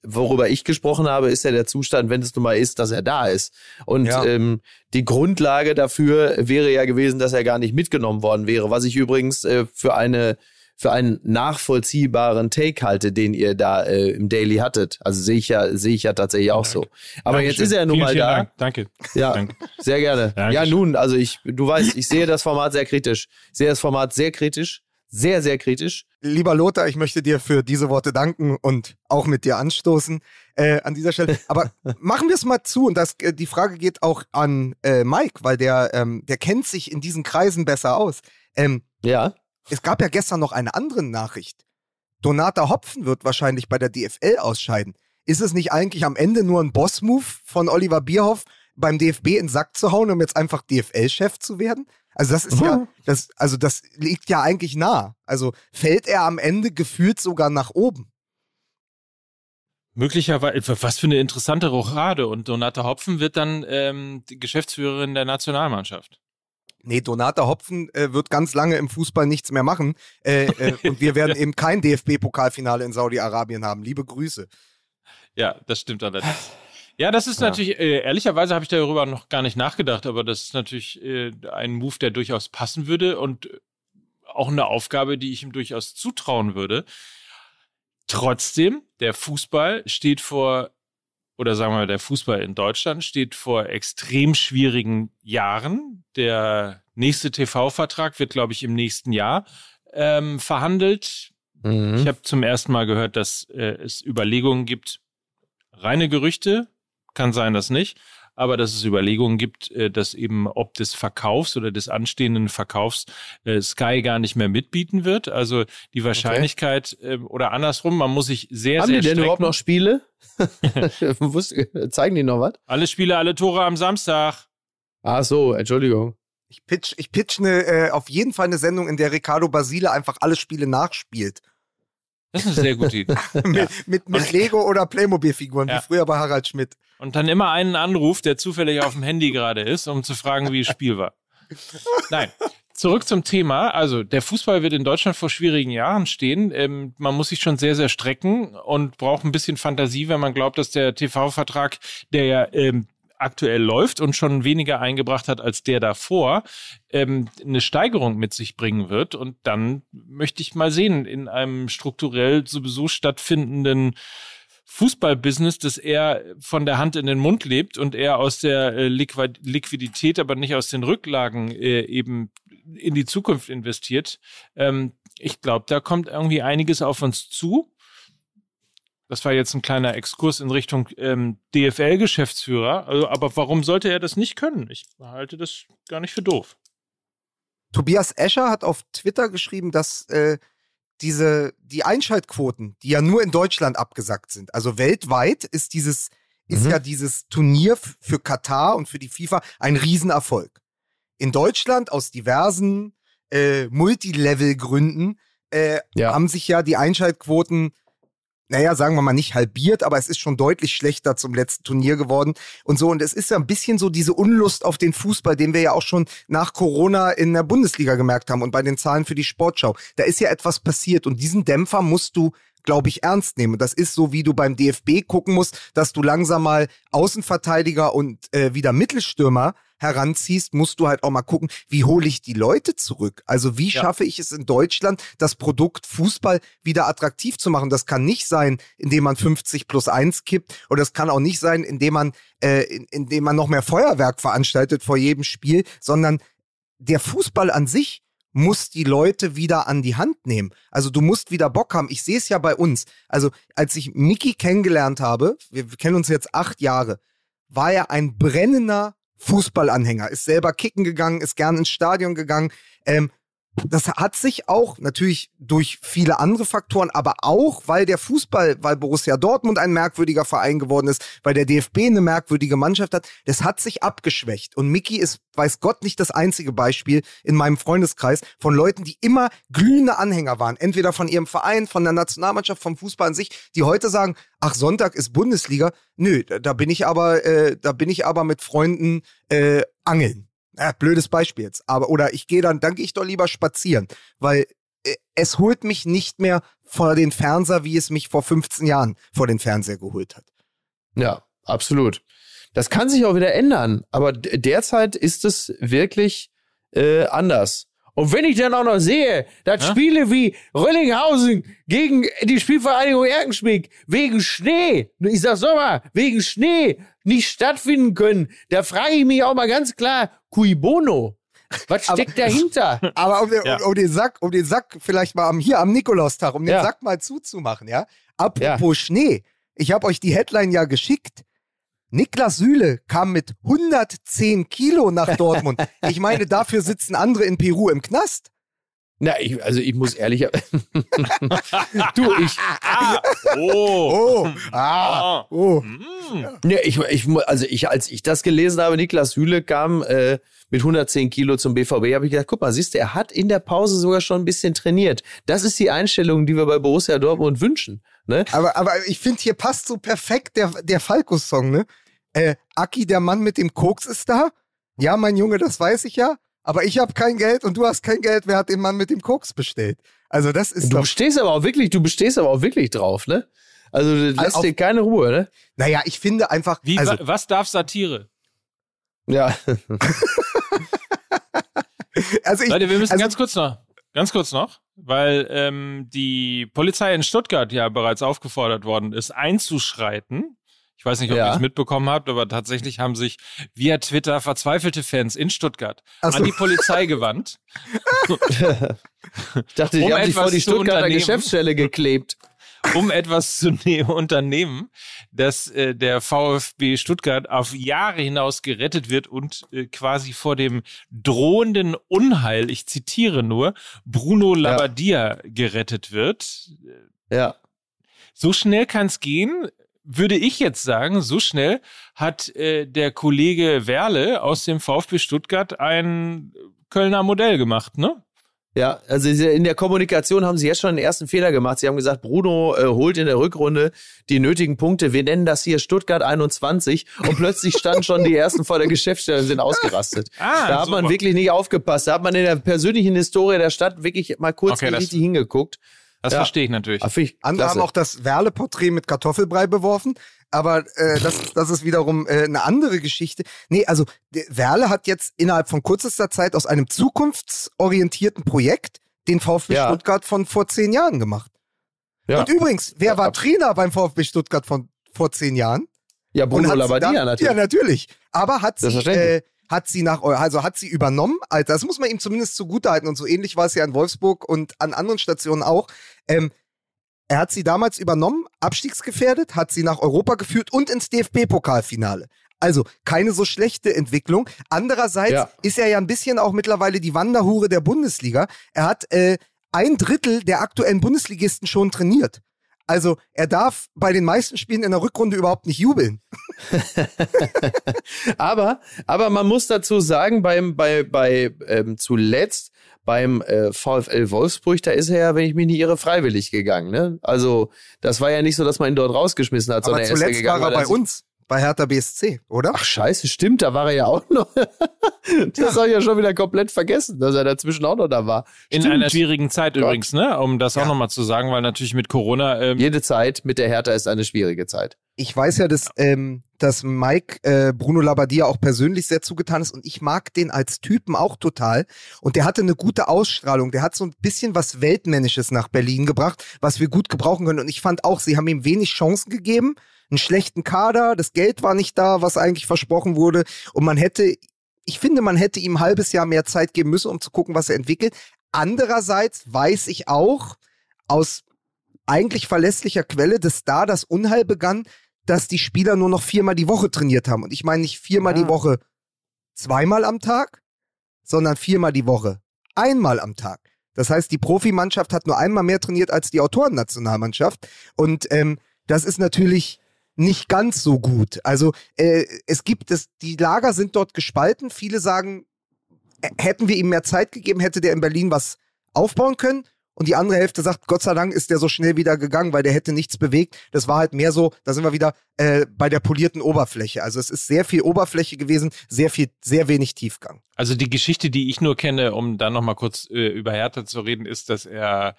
worüber ich gesprochen habe, ist ja der Zustand, wenn es nun mal ist, dass er da ist. Und Ja. ähm, die Grundlage dafür wäre ja gewesen, dass er gar nicht mitgenommen worden wäre. Was ich übrigens äh, für eine für einen nachvollziehbaren Take halte, den ihr da äh, im Daily hattet. Also sehe ich ja sehe ich ja tatsächlich auch so. Aber jetzt Dankeschön. ist er ja nun Vielen, mal vielen da. Dank. Danke. Ja, Danke. sehr gerne. Dankeschön. Ja, nun, also ich, du weißt, ich sehe das Format sehr kritisch. Ich sehe das Format sehr kritisch. Sehr, sehr kritisch. Lieber Lothar, ich möchte dir für diese Worte danken und auch mit dir anstoßen äh, an dieser Stelle. Aber <laughs> machen wir es mal zu und das, äh, die Frage geht auch an äh, Mike, weil der, ähm, der kennt sich in diesen Kreisen besser aus. Ähm, Ja. Es gab ja gestern noch eine andere Nachricht. Donata Hopfen wird wahrscheinlich bei der DFL ausscheiden. Ist es nicht eigentlich am Ende nur ein Boss-Move von Oliver Bierhoff, beim DFB in den Sack zu hauen, um jetzt einfach DFL-Chef zu werden? Also das ist ja, das, also das liegt ja eigentlich nah. Also fällt er am Ende gefühlt sogar nach oben. Möglicherweise, was für eine interessante Rochade. Und Donata Hopfen wird dann ähm, Geschäftsführerin der Nationalmannschaft. Nee, Donata Hopfen äh, wird ganz lange im Fußball nichts mehr machen. Äh, äh, <laughs> und wir werden eben kein DFB-Pokalfinale in Saudi-Arabien haben. Liebe Grüße. Ja, das stimmt allerdings. <laughs> Ja, das ist Ja. natürlich, äh, ehrlicherweise habe ich darüber noch gar nicht nachgedacht, aber das ist natürlich äh, ein Move, der durchaus passen würde und auch eine Aufgabe, die ich ihm durchaus zutrauen würde. Trotzdem, der Fußball steht vor, oder sagen wir mal, der Fußball in Deutschland steht vor extrem schwierigen Jahren. Der nächste TV-Vertrag wird, glaube ich, im nächsten Jahr ähm, verhandelt. Mhm. Ich habe zum ersten Mal gehört, dass äh, es Überlegungen gibt, reine Gerüchte, kann sein, dass nicht, aber dass es Überlegungen gibt, äh, dass eben ob des Verkaufs oder des anstehenden Verkaufs äh, Sky gar nicht mehr mitbieten wird. Also die Wahrscheinlichkeit äh, oder andersrum, man muss sich sehr, Haben sehr die denn strecken. überhaupt noch Spiele? <laughs> Zeigen die noch was? Alle Spiele, alle Tore am Samstag. Ach so, Entschuldigung. Ich pitch, ich pitch eine, äh, auf jeden Fall eine Sendung, in der Ricardo Basile einfach alle Spiele nachspielt. Das ist eine sehr gute Idee. <laughs> mit, mit, mit Lego oder Playmobil-Figuren, Ja. wie früher bei Harald Schmidt. Und dann immer einen Anruf, der zufällig auf dem Handy gerade ist, um zu fragen, wie das Spiel war. Nein. Zurück zum Thema. Also, der Fußball wird in Deutschland vor schwierigen Jahren stehen. Ähm, man muss sich schon sehr, sehr strecken und braucht ein bisschen Fantasie, wenn man glaubt, dass der TV-Vertrag, der ja ähm, aktuell läuft und schon weniger eingebracht hat als der davor, ähm, eine Steigerung mit sich bringen wird. Und dann möchte ich mal sehen, in einem strukturell sowieso stattfindenden Fußballbusiness, das eher von der Hand in den Mund lebt und eher aus der äh, Liquid Liquidität, aber nicht aus den Rücklagen äh, eben in die Zukunft investiert. Ähm, ich glaube, da kommt irgendwie einiges auf uns zu. Das war jetzt ein kleiner Exkurs in Richtung ähm, DFL-Geschäftsführer. Also, aber warum sollte er das nicht können? Ich halte das gar nicht für doof. Tobias Escher hat auf Twitter geschrieben, dass äh, diese, die Einschaltquoten, die ja nur in Deutschland abgesackt sind, also weltweit ist dieses, ist Mhm. ja dieses Turnier für Katar und für die FIFA ein Riesenerfolg. In Deutschland aus diversen äh, Multilevel-Gründen äh, Ja. haben sich ja die Einschaltquoten, naja, sagen wir mal nicht halbiert, aber es ist schon deutlich schlechter zum letzten Turnier geworden und so. Und es ist ja ein bisschen so diese Unlust auf den Fußball, den wir ja auch schon nach Corona in der Bundesliga gemerkt haben und bei den Zahlen für die Sportschau. Da ist ja etwas passiert und diesen Dämpfer musst du glaube ich, ernst nehmen. Das ist so, wie du beim DFB gucken musst, dass du langsam mal Außenverteidiger und äh, wieder Mittelstürmer heranziehst, musst du halt auch mal gucken, wie hole ich die Leute zurück? Also wie Ja. schaffe ich es in Deutschland, das Produkt Fußball wieder attraktiv zu machen? Das kann nicht sein, indem man 50 plus 1 kippt oder das kann auch nicht sein, indem man, äh, in, indem man noch mehr Feuerwerk veranstaltet vor jedem Spiel, sondern der Fußball an sich muss die Leute wieder an die Hand nehmen. Also du musst wieder Bock haben. Ich sehe es ja bei uns. Also als ich Mickey kennengelernt habe, wir kennen uns jetzt acht Jahre, war er ein brennender Fußballanhänger, ist selber kicken gegangen, ist gern ins Stadion gegangen. Ähm, das hat sich auch natürlich durch viele andere Faktoren, aber auch, weil der Fußball, weil Borussia Dortmund ein merkwürdiger Verein geworden ist, weil der DFB eine merkwürdige Mannschaft hat, das hat sich abgeschwächt. Und Mickey ist, weiß Gott, nicht das einzige Beispiel in meinem Freundeskreis von Leuten, die immer glühende Anhänger waren. Entweder von ihrem Verein, von der Nationalmannschaft, vom Fußball an sich, die heute sagen, ach, Sonntag ist Bundesliga. Nö, da, bin ich aber, äh, da bin ich aber mit Freunden äh, angeln. Ja, blödes Beispiel jetzt. Aber, oder ich gehe dann, dann gehe ich doch lieber spazieren. Weil äh, es holt mich nicht mehr vor den Fernseher, wie es mich vor 15 Jahren vor den Fernseher geholt hat. Ja, absolut. Das kann sich auch wieder ändern, aber derzeit ist es wirklich äh, anders. Und wenn ich dann auch noch sehe, dass ja? Spiele wie Röllinghausen gegen die Spielvereinigung Erkenschmick wegen Schnee, ich sag so mal, wegen Schnee nicht stattfinden können, da frage ich mich auch mal ganz klar, cui bono? Was steckt aber, dahinter? <laughs> Aber um den, ja. um, den Sack, um den Sack vielleicht mal am, hier am Nikolaustag, um den ja. Sack mal zuzumachen, ja? Apropos Schnee, ich habe euch die Headline ja geschickt. Niklas Süle kam mit 110 Kilo nach Dortmund. <laughs> Ich meine, dafür sitzen andere in Peru im Knast. Na, ich, also ich muss ehrlich. <laughs> du, ich. Ah, oh. oh. Ah. Oh. Ja, ich, ich, also ich, als ich das gelesen habe, Niklas Süle kam äh, mit 110 Kilo zum BVB, habe ich gedacht, guck mal, siehst du, er hat in der Pause sogar schon ein bisschen trainiert. Das ist die Einstellung, die wir bei Borussia Dortmund wünschen. Ne? Aber, aber ich finde, hier passt so perfekt der, der Falco-Song, ne? Äh, Aki, der Mann mit dem Koks ist da. Ja, mein Junge, das weiß ich ja. Aber ich habe kein Geld und du hast kein Geld. Wer hat den Mann mit dem Koks bestellt? Also das ist Du doch bestehst aber auch wirklich, du bestehst aber auch wirklich drauf, ne? Also du lässt also dir keine Ruhe, ne? Naja, ich finde einfach. Wie, also, was darf Satire? Ja. <laughs> also ich, Leute, wir müssen also, ganz kurz noch, ganz kurz noch, weil ähm, die Polizei in Stuttgart ja bereits aufgefordert worden ist, einzuschreiten. Ich weiß nicht, ob ja. ihr es mitbekommen habt, aber tatsächlich haben sich via Twitter verzweifelte Fans in Stuttgart so. an die Polizei gewandt. <laughs> ich dachte, die um haben sich vor die Stuttgarter Geschäftsstelle geklebt um etwas zu ne unternehmen, dass äh, der VfB Stuttgart auf Jahre hinaus gerettet wird und äh, quasi vor dem drohenden Unheil, ich zitiere nur, Bruno Labbadia ja. gerettet wird. Ja. So schnell kann es gehen würde ich jetzt sagen, so schnell hat äh, der Kollege Werle aus dem VfB Stuttgart ein Kölner Modell gemacht, ne? Ja, also in der Kommunikation haben sie jetzt schon den ersten Fehler gemacht. Sie haben gesagt, Bruno äh, holt in der Rückrunde die nötigen Punkte. Wir nennen das hier Stuttgart 21 und plötzlich standen schon die ersten vor der Geschäftsstelle und sind ausgerastet. Ah, da hat super. man wirklich nicht aufgepasst. Da hat man in der persönlichen Historie der Stadt wirklich mal kurz okay, richtig hingeguckt. Das ja. verstehe ich natürlich. Ich Andere haben auch das Werle-Porträt mit Kartoffelbrei beworfen, aber äh, das, das ist wiederum äh, eine andere Geschichte. Nee, also Werle hat jetzt innerhalb von kürzester Zeit aus einem zukunftsorientierten Projekt den VfB ja. Stuttgart von vor zehn Jahren gemacht. Ja. Und übrigens, wer war Trainer beim VfB Stuttgart von vor zehn Jahren? Ja, Bruno Labbadia natürlich. Ja, natürlich. Aber hat sie, äh, hat sie nach, also hat sie übernommen. Also das muss man ihm zumindest zugutehalten. Und so ähnlich war es ja in Wolfsburg und an anderen Stationen auch. Ähm, er hat sie damals übernommen, abstiegsgefährdet, hat sie nach Europa geführt und ins DFB-Pokalfinale. Also keine so schlechte Entwicklung. Andererseits ja. ist er ja ein bisschen auch mittlerweile die Wanderhure der Bundesliga. Er hat äh, ein Drittel der aktuellen Bundesligisten schon trainiert. Also er darf bei den meisten Spielen in der Rückrunde überhaupt nicht jubeln. <laughs> aber, aber man muss dazu sagen, beim, bei, bei ähm, zuletzt beim äh, VfL Wolfsburg, da ist er ja, wenn ich mich nicht irre, freiwillig gegangen. Ne? Also das war ja nicht so, dass man ihn dort rausgeschmissen hat, aber sondern zuletzt er ist ja gegangen, war er bei uns bei Hertha BSC, oder? Ach scheiße, stimmt, da war er ja auch noch. <laughs> das ja. habe ich ja schon wieder komplett vergessen, dass er dazwischen auch noch da war. In stimmt. einer schwierigen Zeit Gott. übrigens, ne? Um das ja. auch nochmal zu sagen, weil natürlich mit Corona. Ähm Jede Zeit mit der Hertha ist eine schwierige Zeit. Ich weiß ja, dass, ähm, dass Mike äh, Bruno Labbadia auch persönlich sehr zugetan ist und ich mag den als Typen auch total. Und der hatte eine gute Ausstrahlung. Der hat so ein bisschen was Weltmännisches nach Berlin gebracht, was wir gut gebrauchen können. Und ich fand auch, sie haben ihm wenig Chancen gegeben einen schlechten Kader, das Geld war nicht da, was eigentlich versprochen wurde und man hätte, ich finde, man hätte ihm ein halbes Jahr mehr Zeit geben müssen, um zu gucken, was er entwickelt. Andererseits weiß ich auch aus eigentlich verlässlicher Quelle, dass da das Unheil begann, dass die Spieler nur noch viermal die Woche trainiert haben. Und ich meine nicht viermal ja. die Woche zweimal am Tag, sondern viermal die Woche einmal am Tag. Das heißt, die Profimannschaft hat nur einmal mehr trainiert als die Autorennationalmannschaft. Und ähm, das ist natürlich nicht ganz so gut. Also äh, es gibt es, die Lager sind dort gespalten. Viele sagen, hätten wir ihm mehr Zeit gegeben, hätte der in Berlin was aufbauen können. und die andere Hälfte sagt, Gott sei Dank ist der so schnell wieder gegangen, weil der hätte nichts bewegt. Das war halt mehr so, da sind wir wieder äh, bei der polierten Oberfläche. Also es ist sehr viel Oberfläche gewesen, sehr viel, sehr wenig Tiefgang. Also die Geschichte, die ich nur kenne, um dann nochmal kurz äh, über Hertha zu reden, ist, dass er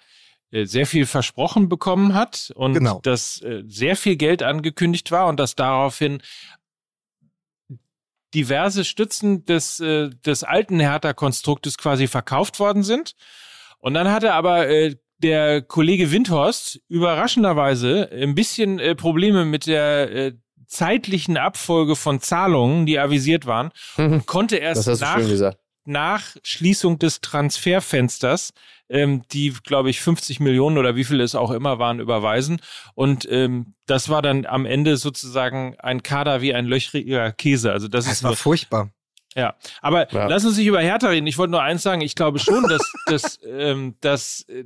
sehr viel versprochen bekommen hat und Genau. dass äh, sehr viel Geld angekündigt war und dass daraufhin diverse Stützen des, äh, des alten Hertha-Konstruktes quasi verkauft worden sind. Und dann hatte aber äh, der Kollege Windhorst überraschenderweise ein bisschen äh, Probleme mit der äh, zeitlichen Abfolge von Zahlungen, die avisiert waren, und <laughs> konnte erst nach. Nach Schließung des Transferfensters, ähm, die, glaube ich, 50 Millionen oder wie viel es auch immer waren, überweisen. Und ähm, das war dann am Ende sozusagen ein Kader wie ein löchriger Käse. Also das, Das ist war nur, furchtbar. ja. Aber Ja. lass uns nicht über Hertha reden. Ich wollte nur eins sagen. Ich glaube schon, dass, <laughs> dass, ähm, dass äh,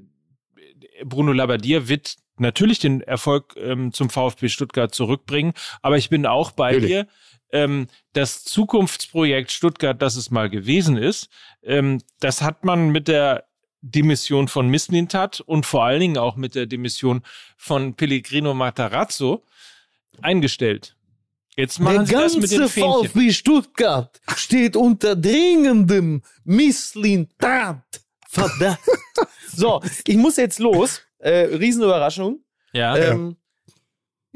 Bruno Labbadia wird natürlich den Erfolg ähm, zum VfB Stuttgart zurückbringen. Aber ich bin auch bei Natürlich. dir. Ähm, das Zukunftsprojekt Stuttgart, das es mal gewesen ist, ähm, das hat man mit der Demission von Mislintat und vor allen Dingen auch mit der Demission von Pellegrino Matarazzo eingestellt. Jetzt machen Der sie das mit den ganze Fähnchen. VfB Stuttgart steht unter dringendem Misslintat. Verdammt. <laughs> so, ich muss jetzt los. Äh, Riesenüberraschung. Ja. Ähm,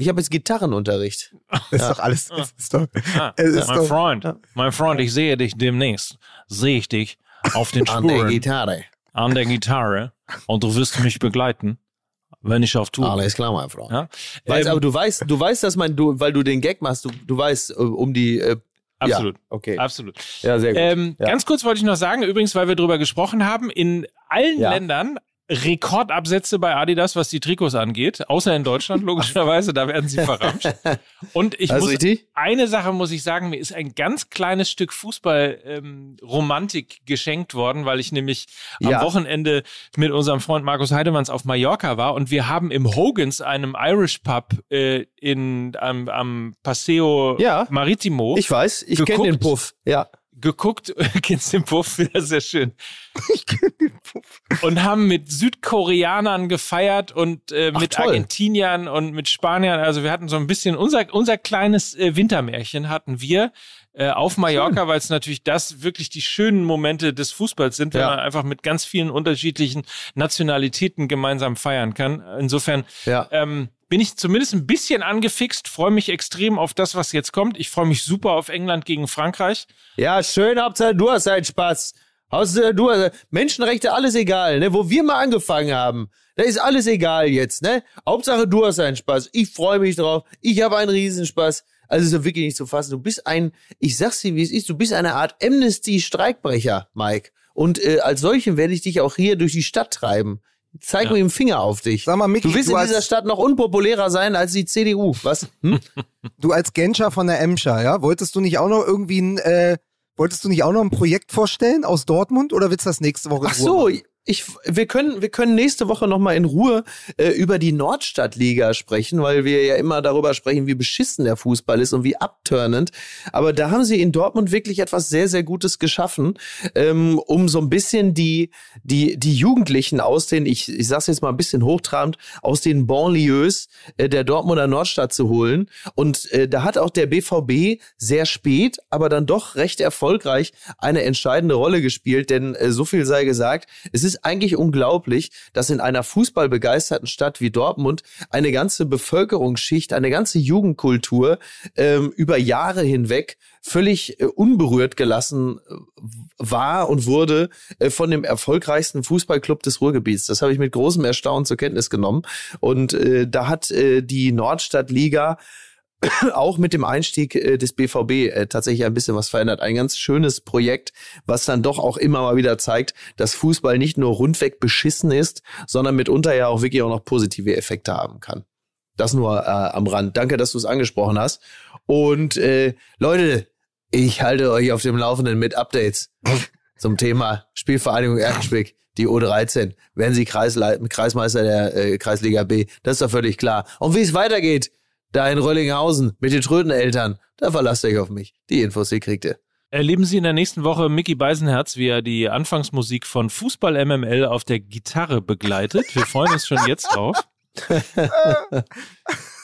ich habe jetzt Gitarrenunterricht. Das <laughs> ist doch alles. Das ist doch, Ah, <laughs> es ist mein doch, Freund, mein Freund, ich sehe dich demnächst. Sehe ich dich auf den <laughs> An der Spuren, Gitarre. an der Gitarre und du wirst mich begleiten, wenn ich auf Tour. Alles klar, mein Freund. Ja? Weißt, Ähm, aber du weißt, du weißt, dass man, du, weil du den Gag machst, du, du weißt äh, um die. Äh, absolut, Ja, okay. absolut. Ja, sehr gut. Ähm, Ja. Ganz kurz wollte ich noch sagen, übrigens, weil wir drüber gesprochen haben, in allen Ja. Ländern Rekordabsätze bei Adidas, was die Trikots angeht, außer in Deutschland, logischerweise, da werden sie verramscht. Und ich Also muss, richtig? eine Sache muss ich sagen, mir ist ein ganz kleines Stück Fußball-Romantik geschenkt worden, weil ich nämlich am Ja. Wochenende mit unserem Freund Markus Heidemanns auf Mallorca war und wir haben im Hogans, einem Irish Pub äh, in, am, am Paseo Ja. Maritimo, Ich weiß, ich kenne den Puff. Ja. Geguckt, <laughs> kennst den Puff, wieder sehr schön, und haben mit Südkoreanern gefeiert und äh, Ach, mit toll. Argentiniern und mit Spaniern. Also wir hatten so ein bisschen unser unser kleines äh, Wintermärchen hatten wir äh, auf Mallorca, weil es natürlich das wirklich die schönen Momente des Fußballs sind, wenn Ja. man einfach mit ganz vielen unterschiedlichen Nationalitäten gemeinsam feiern kann. Insofern Ja. ähm, bin ich zumindest ein bisschen angefixt, freue mich extrem auf das, was jetzt kommt. Ich freue mich super auf England gegen Frankreich. Ja, schön, Hauptsache du hast halt Spaß. Hauptsache du hast, Menschenrechte, alles egal, ne? Wo wir mal angefangen haben, da ist alles egal jetzt, ne? Hauptsache du hast einen Spaß. Ich freue mich drauf. Ich habe einen Riesenspaß. Also ist ja wirklich nicht zu fassen. Du bist ein, ich sag's dir, wie es ist, du bist eine Art Amnesty-Streikbrecher, Mike. Und äh, als solchen werde ich dich auch hier durch die Stadt treiben. Zeig Ja. mir den Finger auf dich. Sag mal, Micky, du wirst du in dieser Stadt noch unpopulärer sein als die CDU. Was? Hm? <laughs> Du als Genscher von der Emscher, ja, wolltest du nicht auch noch irgendwie ein, äh, wolltest du nicht auch noch ein Projekt vorstellen aus Dortmund oder willst du das nächste Woche? Ach so, machen? Ich, wir können, wir können nächste Woche noch mal in Ruhe äh, über die Nordstadtliga sprechen, weil wir ja immer darüber sprechen, wie beschissen der Fußball ist und wie abturnend. Aber da haben sie in Dortmund wirklich etwas sehr, sehr Gutes geschaffen, ähm, um so ein bisschen die, die, die Jugendlichen aus den, ich, ich sag's jetzt mal ein bisschen hochtrabend, aus den Banlieues äh, der Dortmunder Nordstadt zu holen. Und äh, da hat auch der BVB sehr spät, aber dann doch recht erfolgreich eine entscheidende Rolle gespielt, denn äh, so viel sei gesagt, es ist eigentlich unglaublich, dass in einer fußballbegeisterten Stadt wie Dortmund eine ganze Bevölkerungsschicht, eine ganze Jugendkultur ähm, über Jahre hinweg völlig äh, unberührt gelassen äh, war und wurde äh, von dem erfolgreichsten Fußballclub des Ruhrgebiets. Das habe ich mit großem Erstaunen zur Kenntnis genommen. Und äh, da hat äh, die Nordstadtliga <coughs> auch mit dem Einstieg äh, des BVB äh, tatsächlich ein bisschen was verändert. Ein ganz schönes Projekt, was dann doch auch immer mal wieder zeigt, dass Fußball nicht nur rundweg beschissen ist, sondern mitunter ja auch wirklich auch noch positive Effekte haben kann. Das nur äh, am Rand. Danke, dass du es angesprochen hast. Und äh, Leute, ich halte euch auf dem Laufenden mit Updates <laughs> zum Thema Spielvereinigung Erkenschwick. Die U13 werden sie Kreisle Kreismeister der äh, Kreisliga B. Das ist doch völlig klar. Und wie es weitergeht, da in Röllinghausen mit den Tröteneltern, da verlasst euch auf mich. Die Infos, die kriegt ihr. Erleben Sie in der nächsten Woche Mickey Beisenherz, wie er die Anfangsmusik von Fußball MML auf der Gitarre begleitet. Wir freuen uns schon jetzt drauf. <laughs>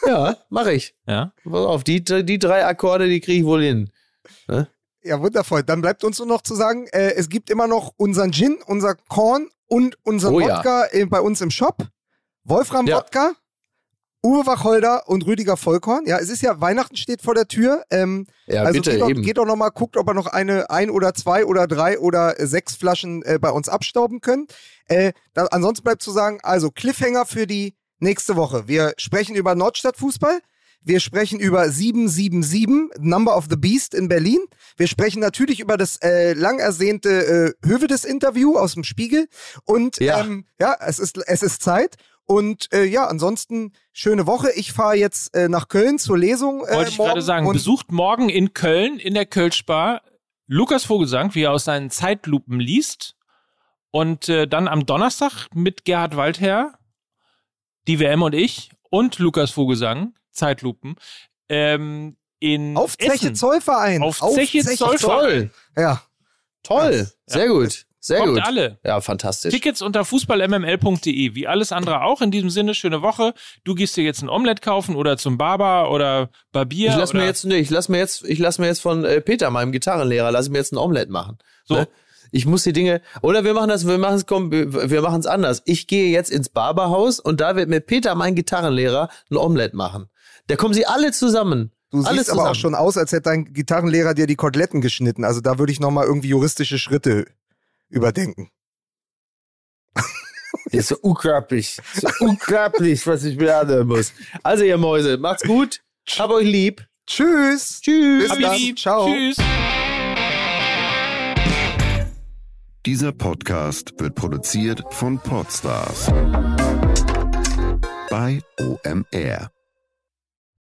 ja, mache ich. Ja. Pass auf, die, die drei Akkorde, die kriege ich wohl hin. Ne? Ja, wundervoll. Dann bleibt uns nur noch zu sagen, äh, es gibt immer noch unseren Gin, unser Korn und unseren Oh ja. Wodka äh, bei uns im Shop. Wolfram Ja. Uwe Wacholder und Rüdiger Vollkorn. Ja, es ist ja, Weihnachten steht vor der Tür. Ähm, Ja, also bitte, geht, doch, eben. geht doch noch mal, guckt, ob er noch eine, ein oder zwei oder drei oder sechs Flaschen äh, bei uns abstauben können. Äh, da, ansonsten bleibt zu sagen, also Cliffhanger für die nächste Woche. Wir sprechen über Nordstadtfußball. Wir sprechen über 777, Number of the Beast in Berlin. Wir sprechen natürlich über das äh, lang ersehnte äh, Hövedes-Interview aus dem Spiegel. Und Ja. ähm, ja, es ist, es ist Zeit. Und äh, ja, ansonsten schöne Woche. Ich fahre jetzt äh, nach Köln zur Lesung. Äh, Wollte ich gerade sagen, und besucht morgen in Köln in der Kölschbar Lukas Vogelsang, wie er aus seinen Zeitlupen liest. Und äh, dann am Donnerstag mit Gerhard Waldherr, die WM und ich und Lukas Vogelsang, Zeitlupen, ähm, in auf Zeche Essen. Zollverein. Auf Zeche Zollverein. Toll, Ja. toll, sehr gut, sehr Kommt gut. alle. Ja, fantastisch. Tickets unter fußballmml.de, wie alles andere auch. In diesem Sinne, schöne Woche. Du gehst dir jetzt ein Omelett kaufen oder zum Barber oder Barbier. Ich lass oder mir jetzt, nee, ich lass mir jetzt, ich lass mir jetzt von äh, Peter, meinem Gitarrenlehrer, lass ich mir jetzt ein Omelett machen. So. Ne? Ich muss die Dinge, oder wir machen das, wir machen es, wir machen es anders. Ich gehe jetzt ins Barberhaus und da wird mir Peter, mein Gitarrenlehrer, ein Omelett machen. Da kommen sie alle zusammen. Du siehst aber auch zusammen. schon aus, als hätte dein Gitarrenlehrer dir die Koteletten geschnitten. Also da würde ich nochmal irgendwie juristische Schritte überdenken. Das ist so unglaublich. So unglaublich, was ich mir anhören muss. Also, ihr Mäuse, macht's gut. Hab euch lieb. Tschüss. Tschüss. Bis dann. Habibi. Ciao. Tschüss. Dieser Podcast wird produziert von Podstars bei OMR.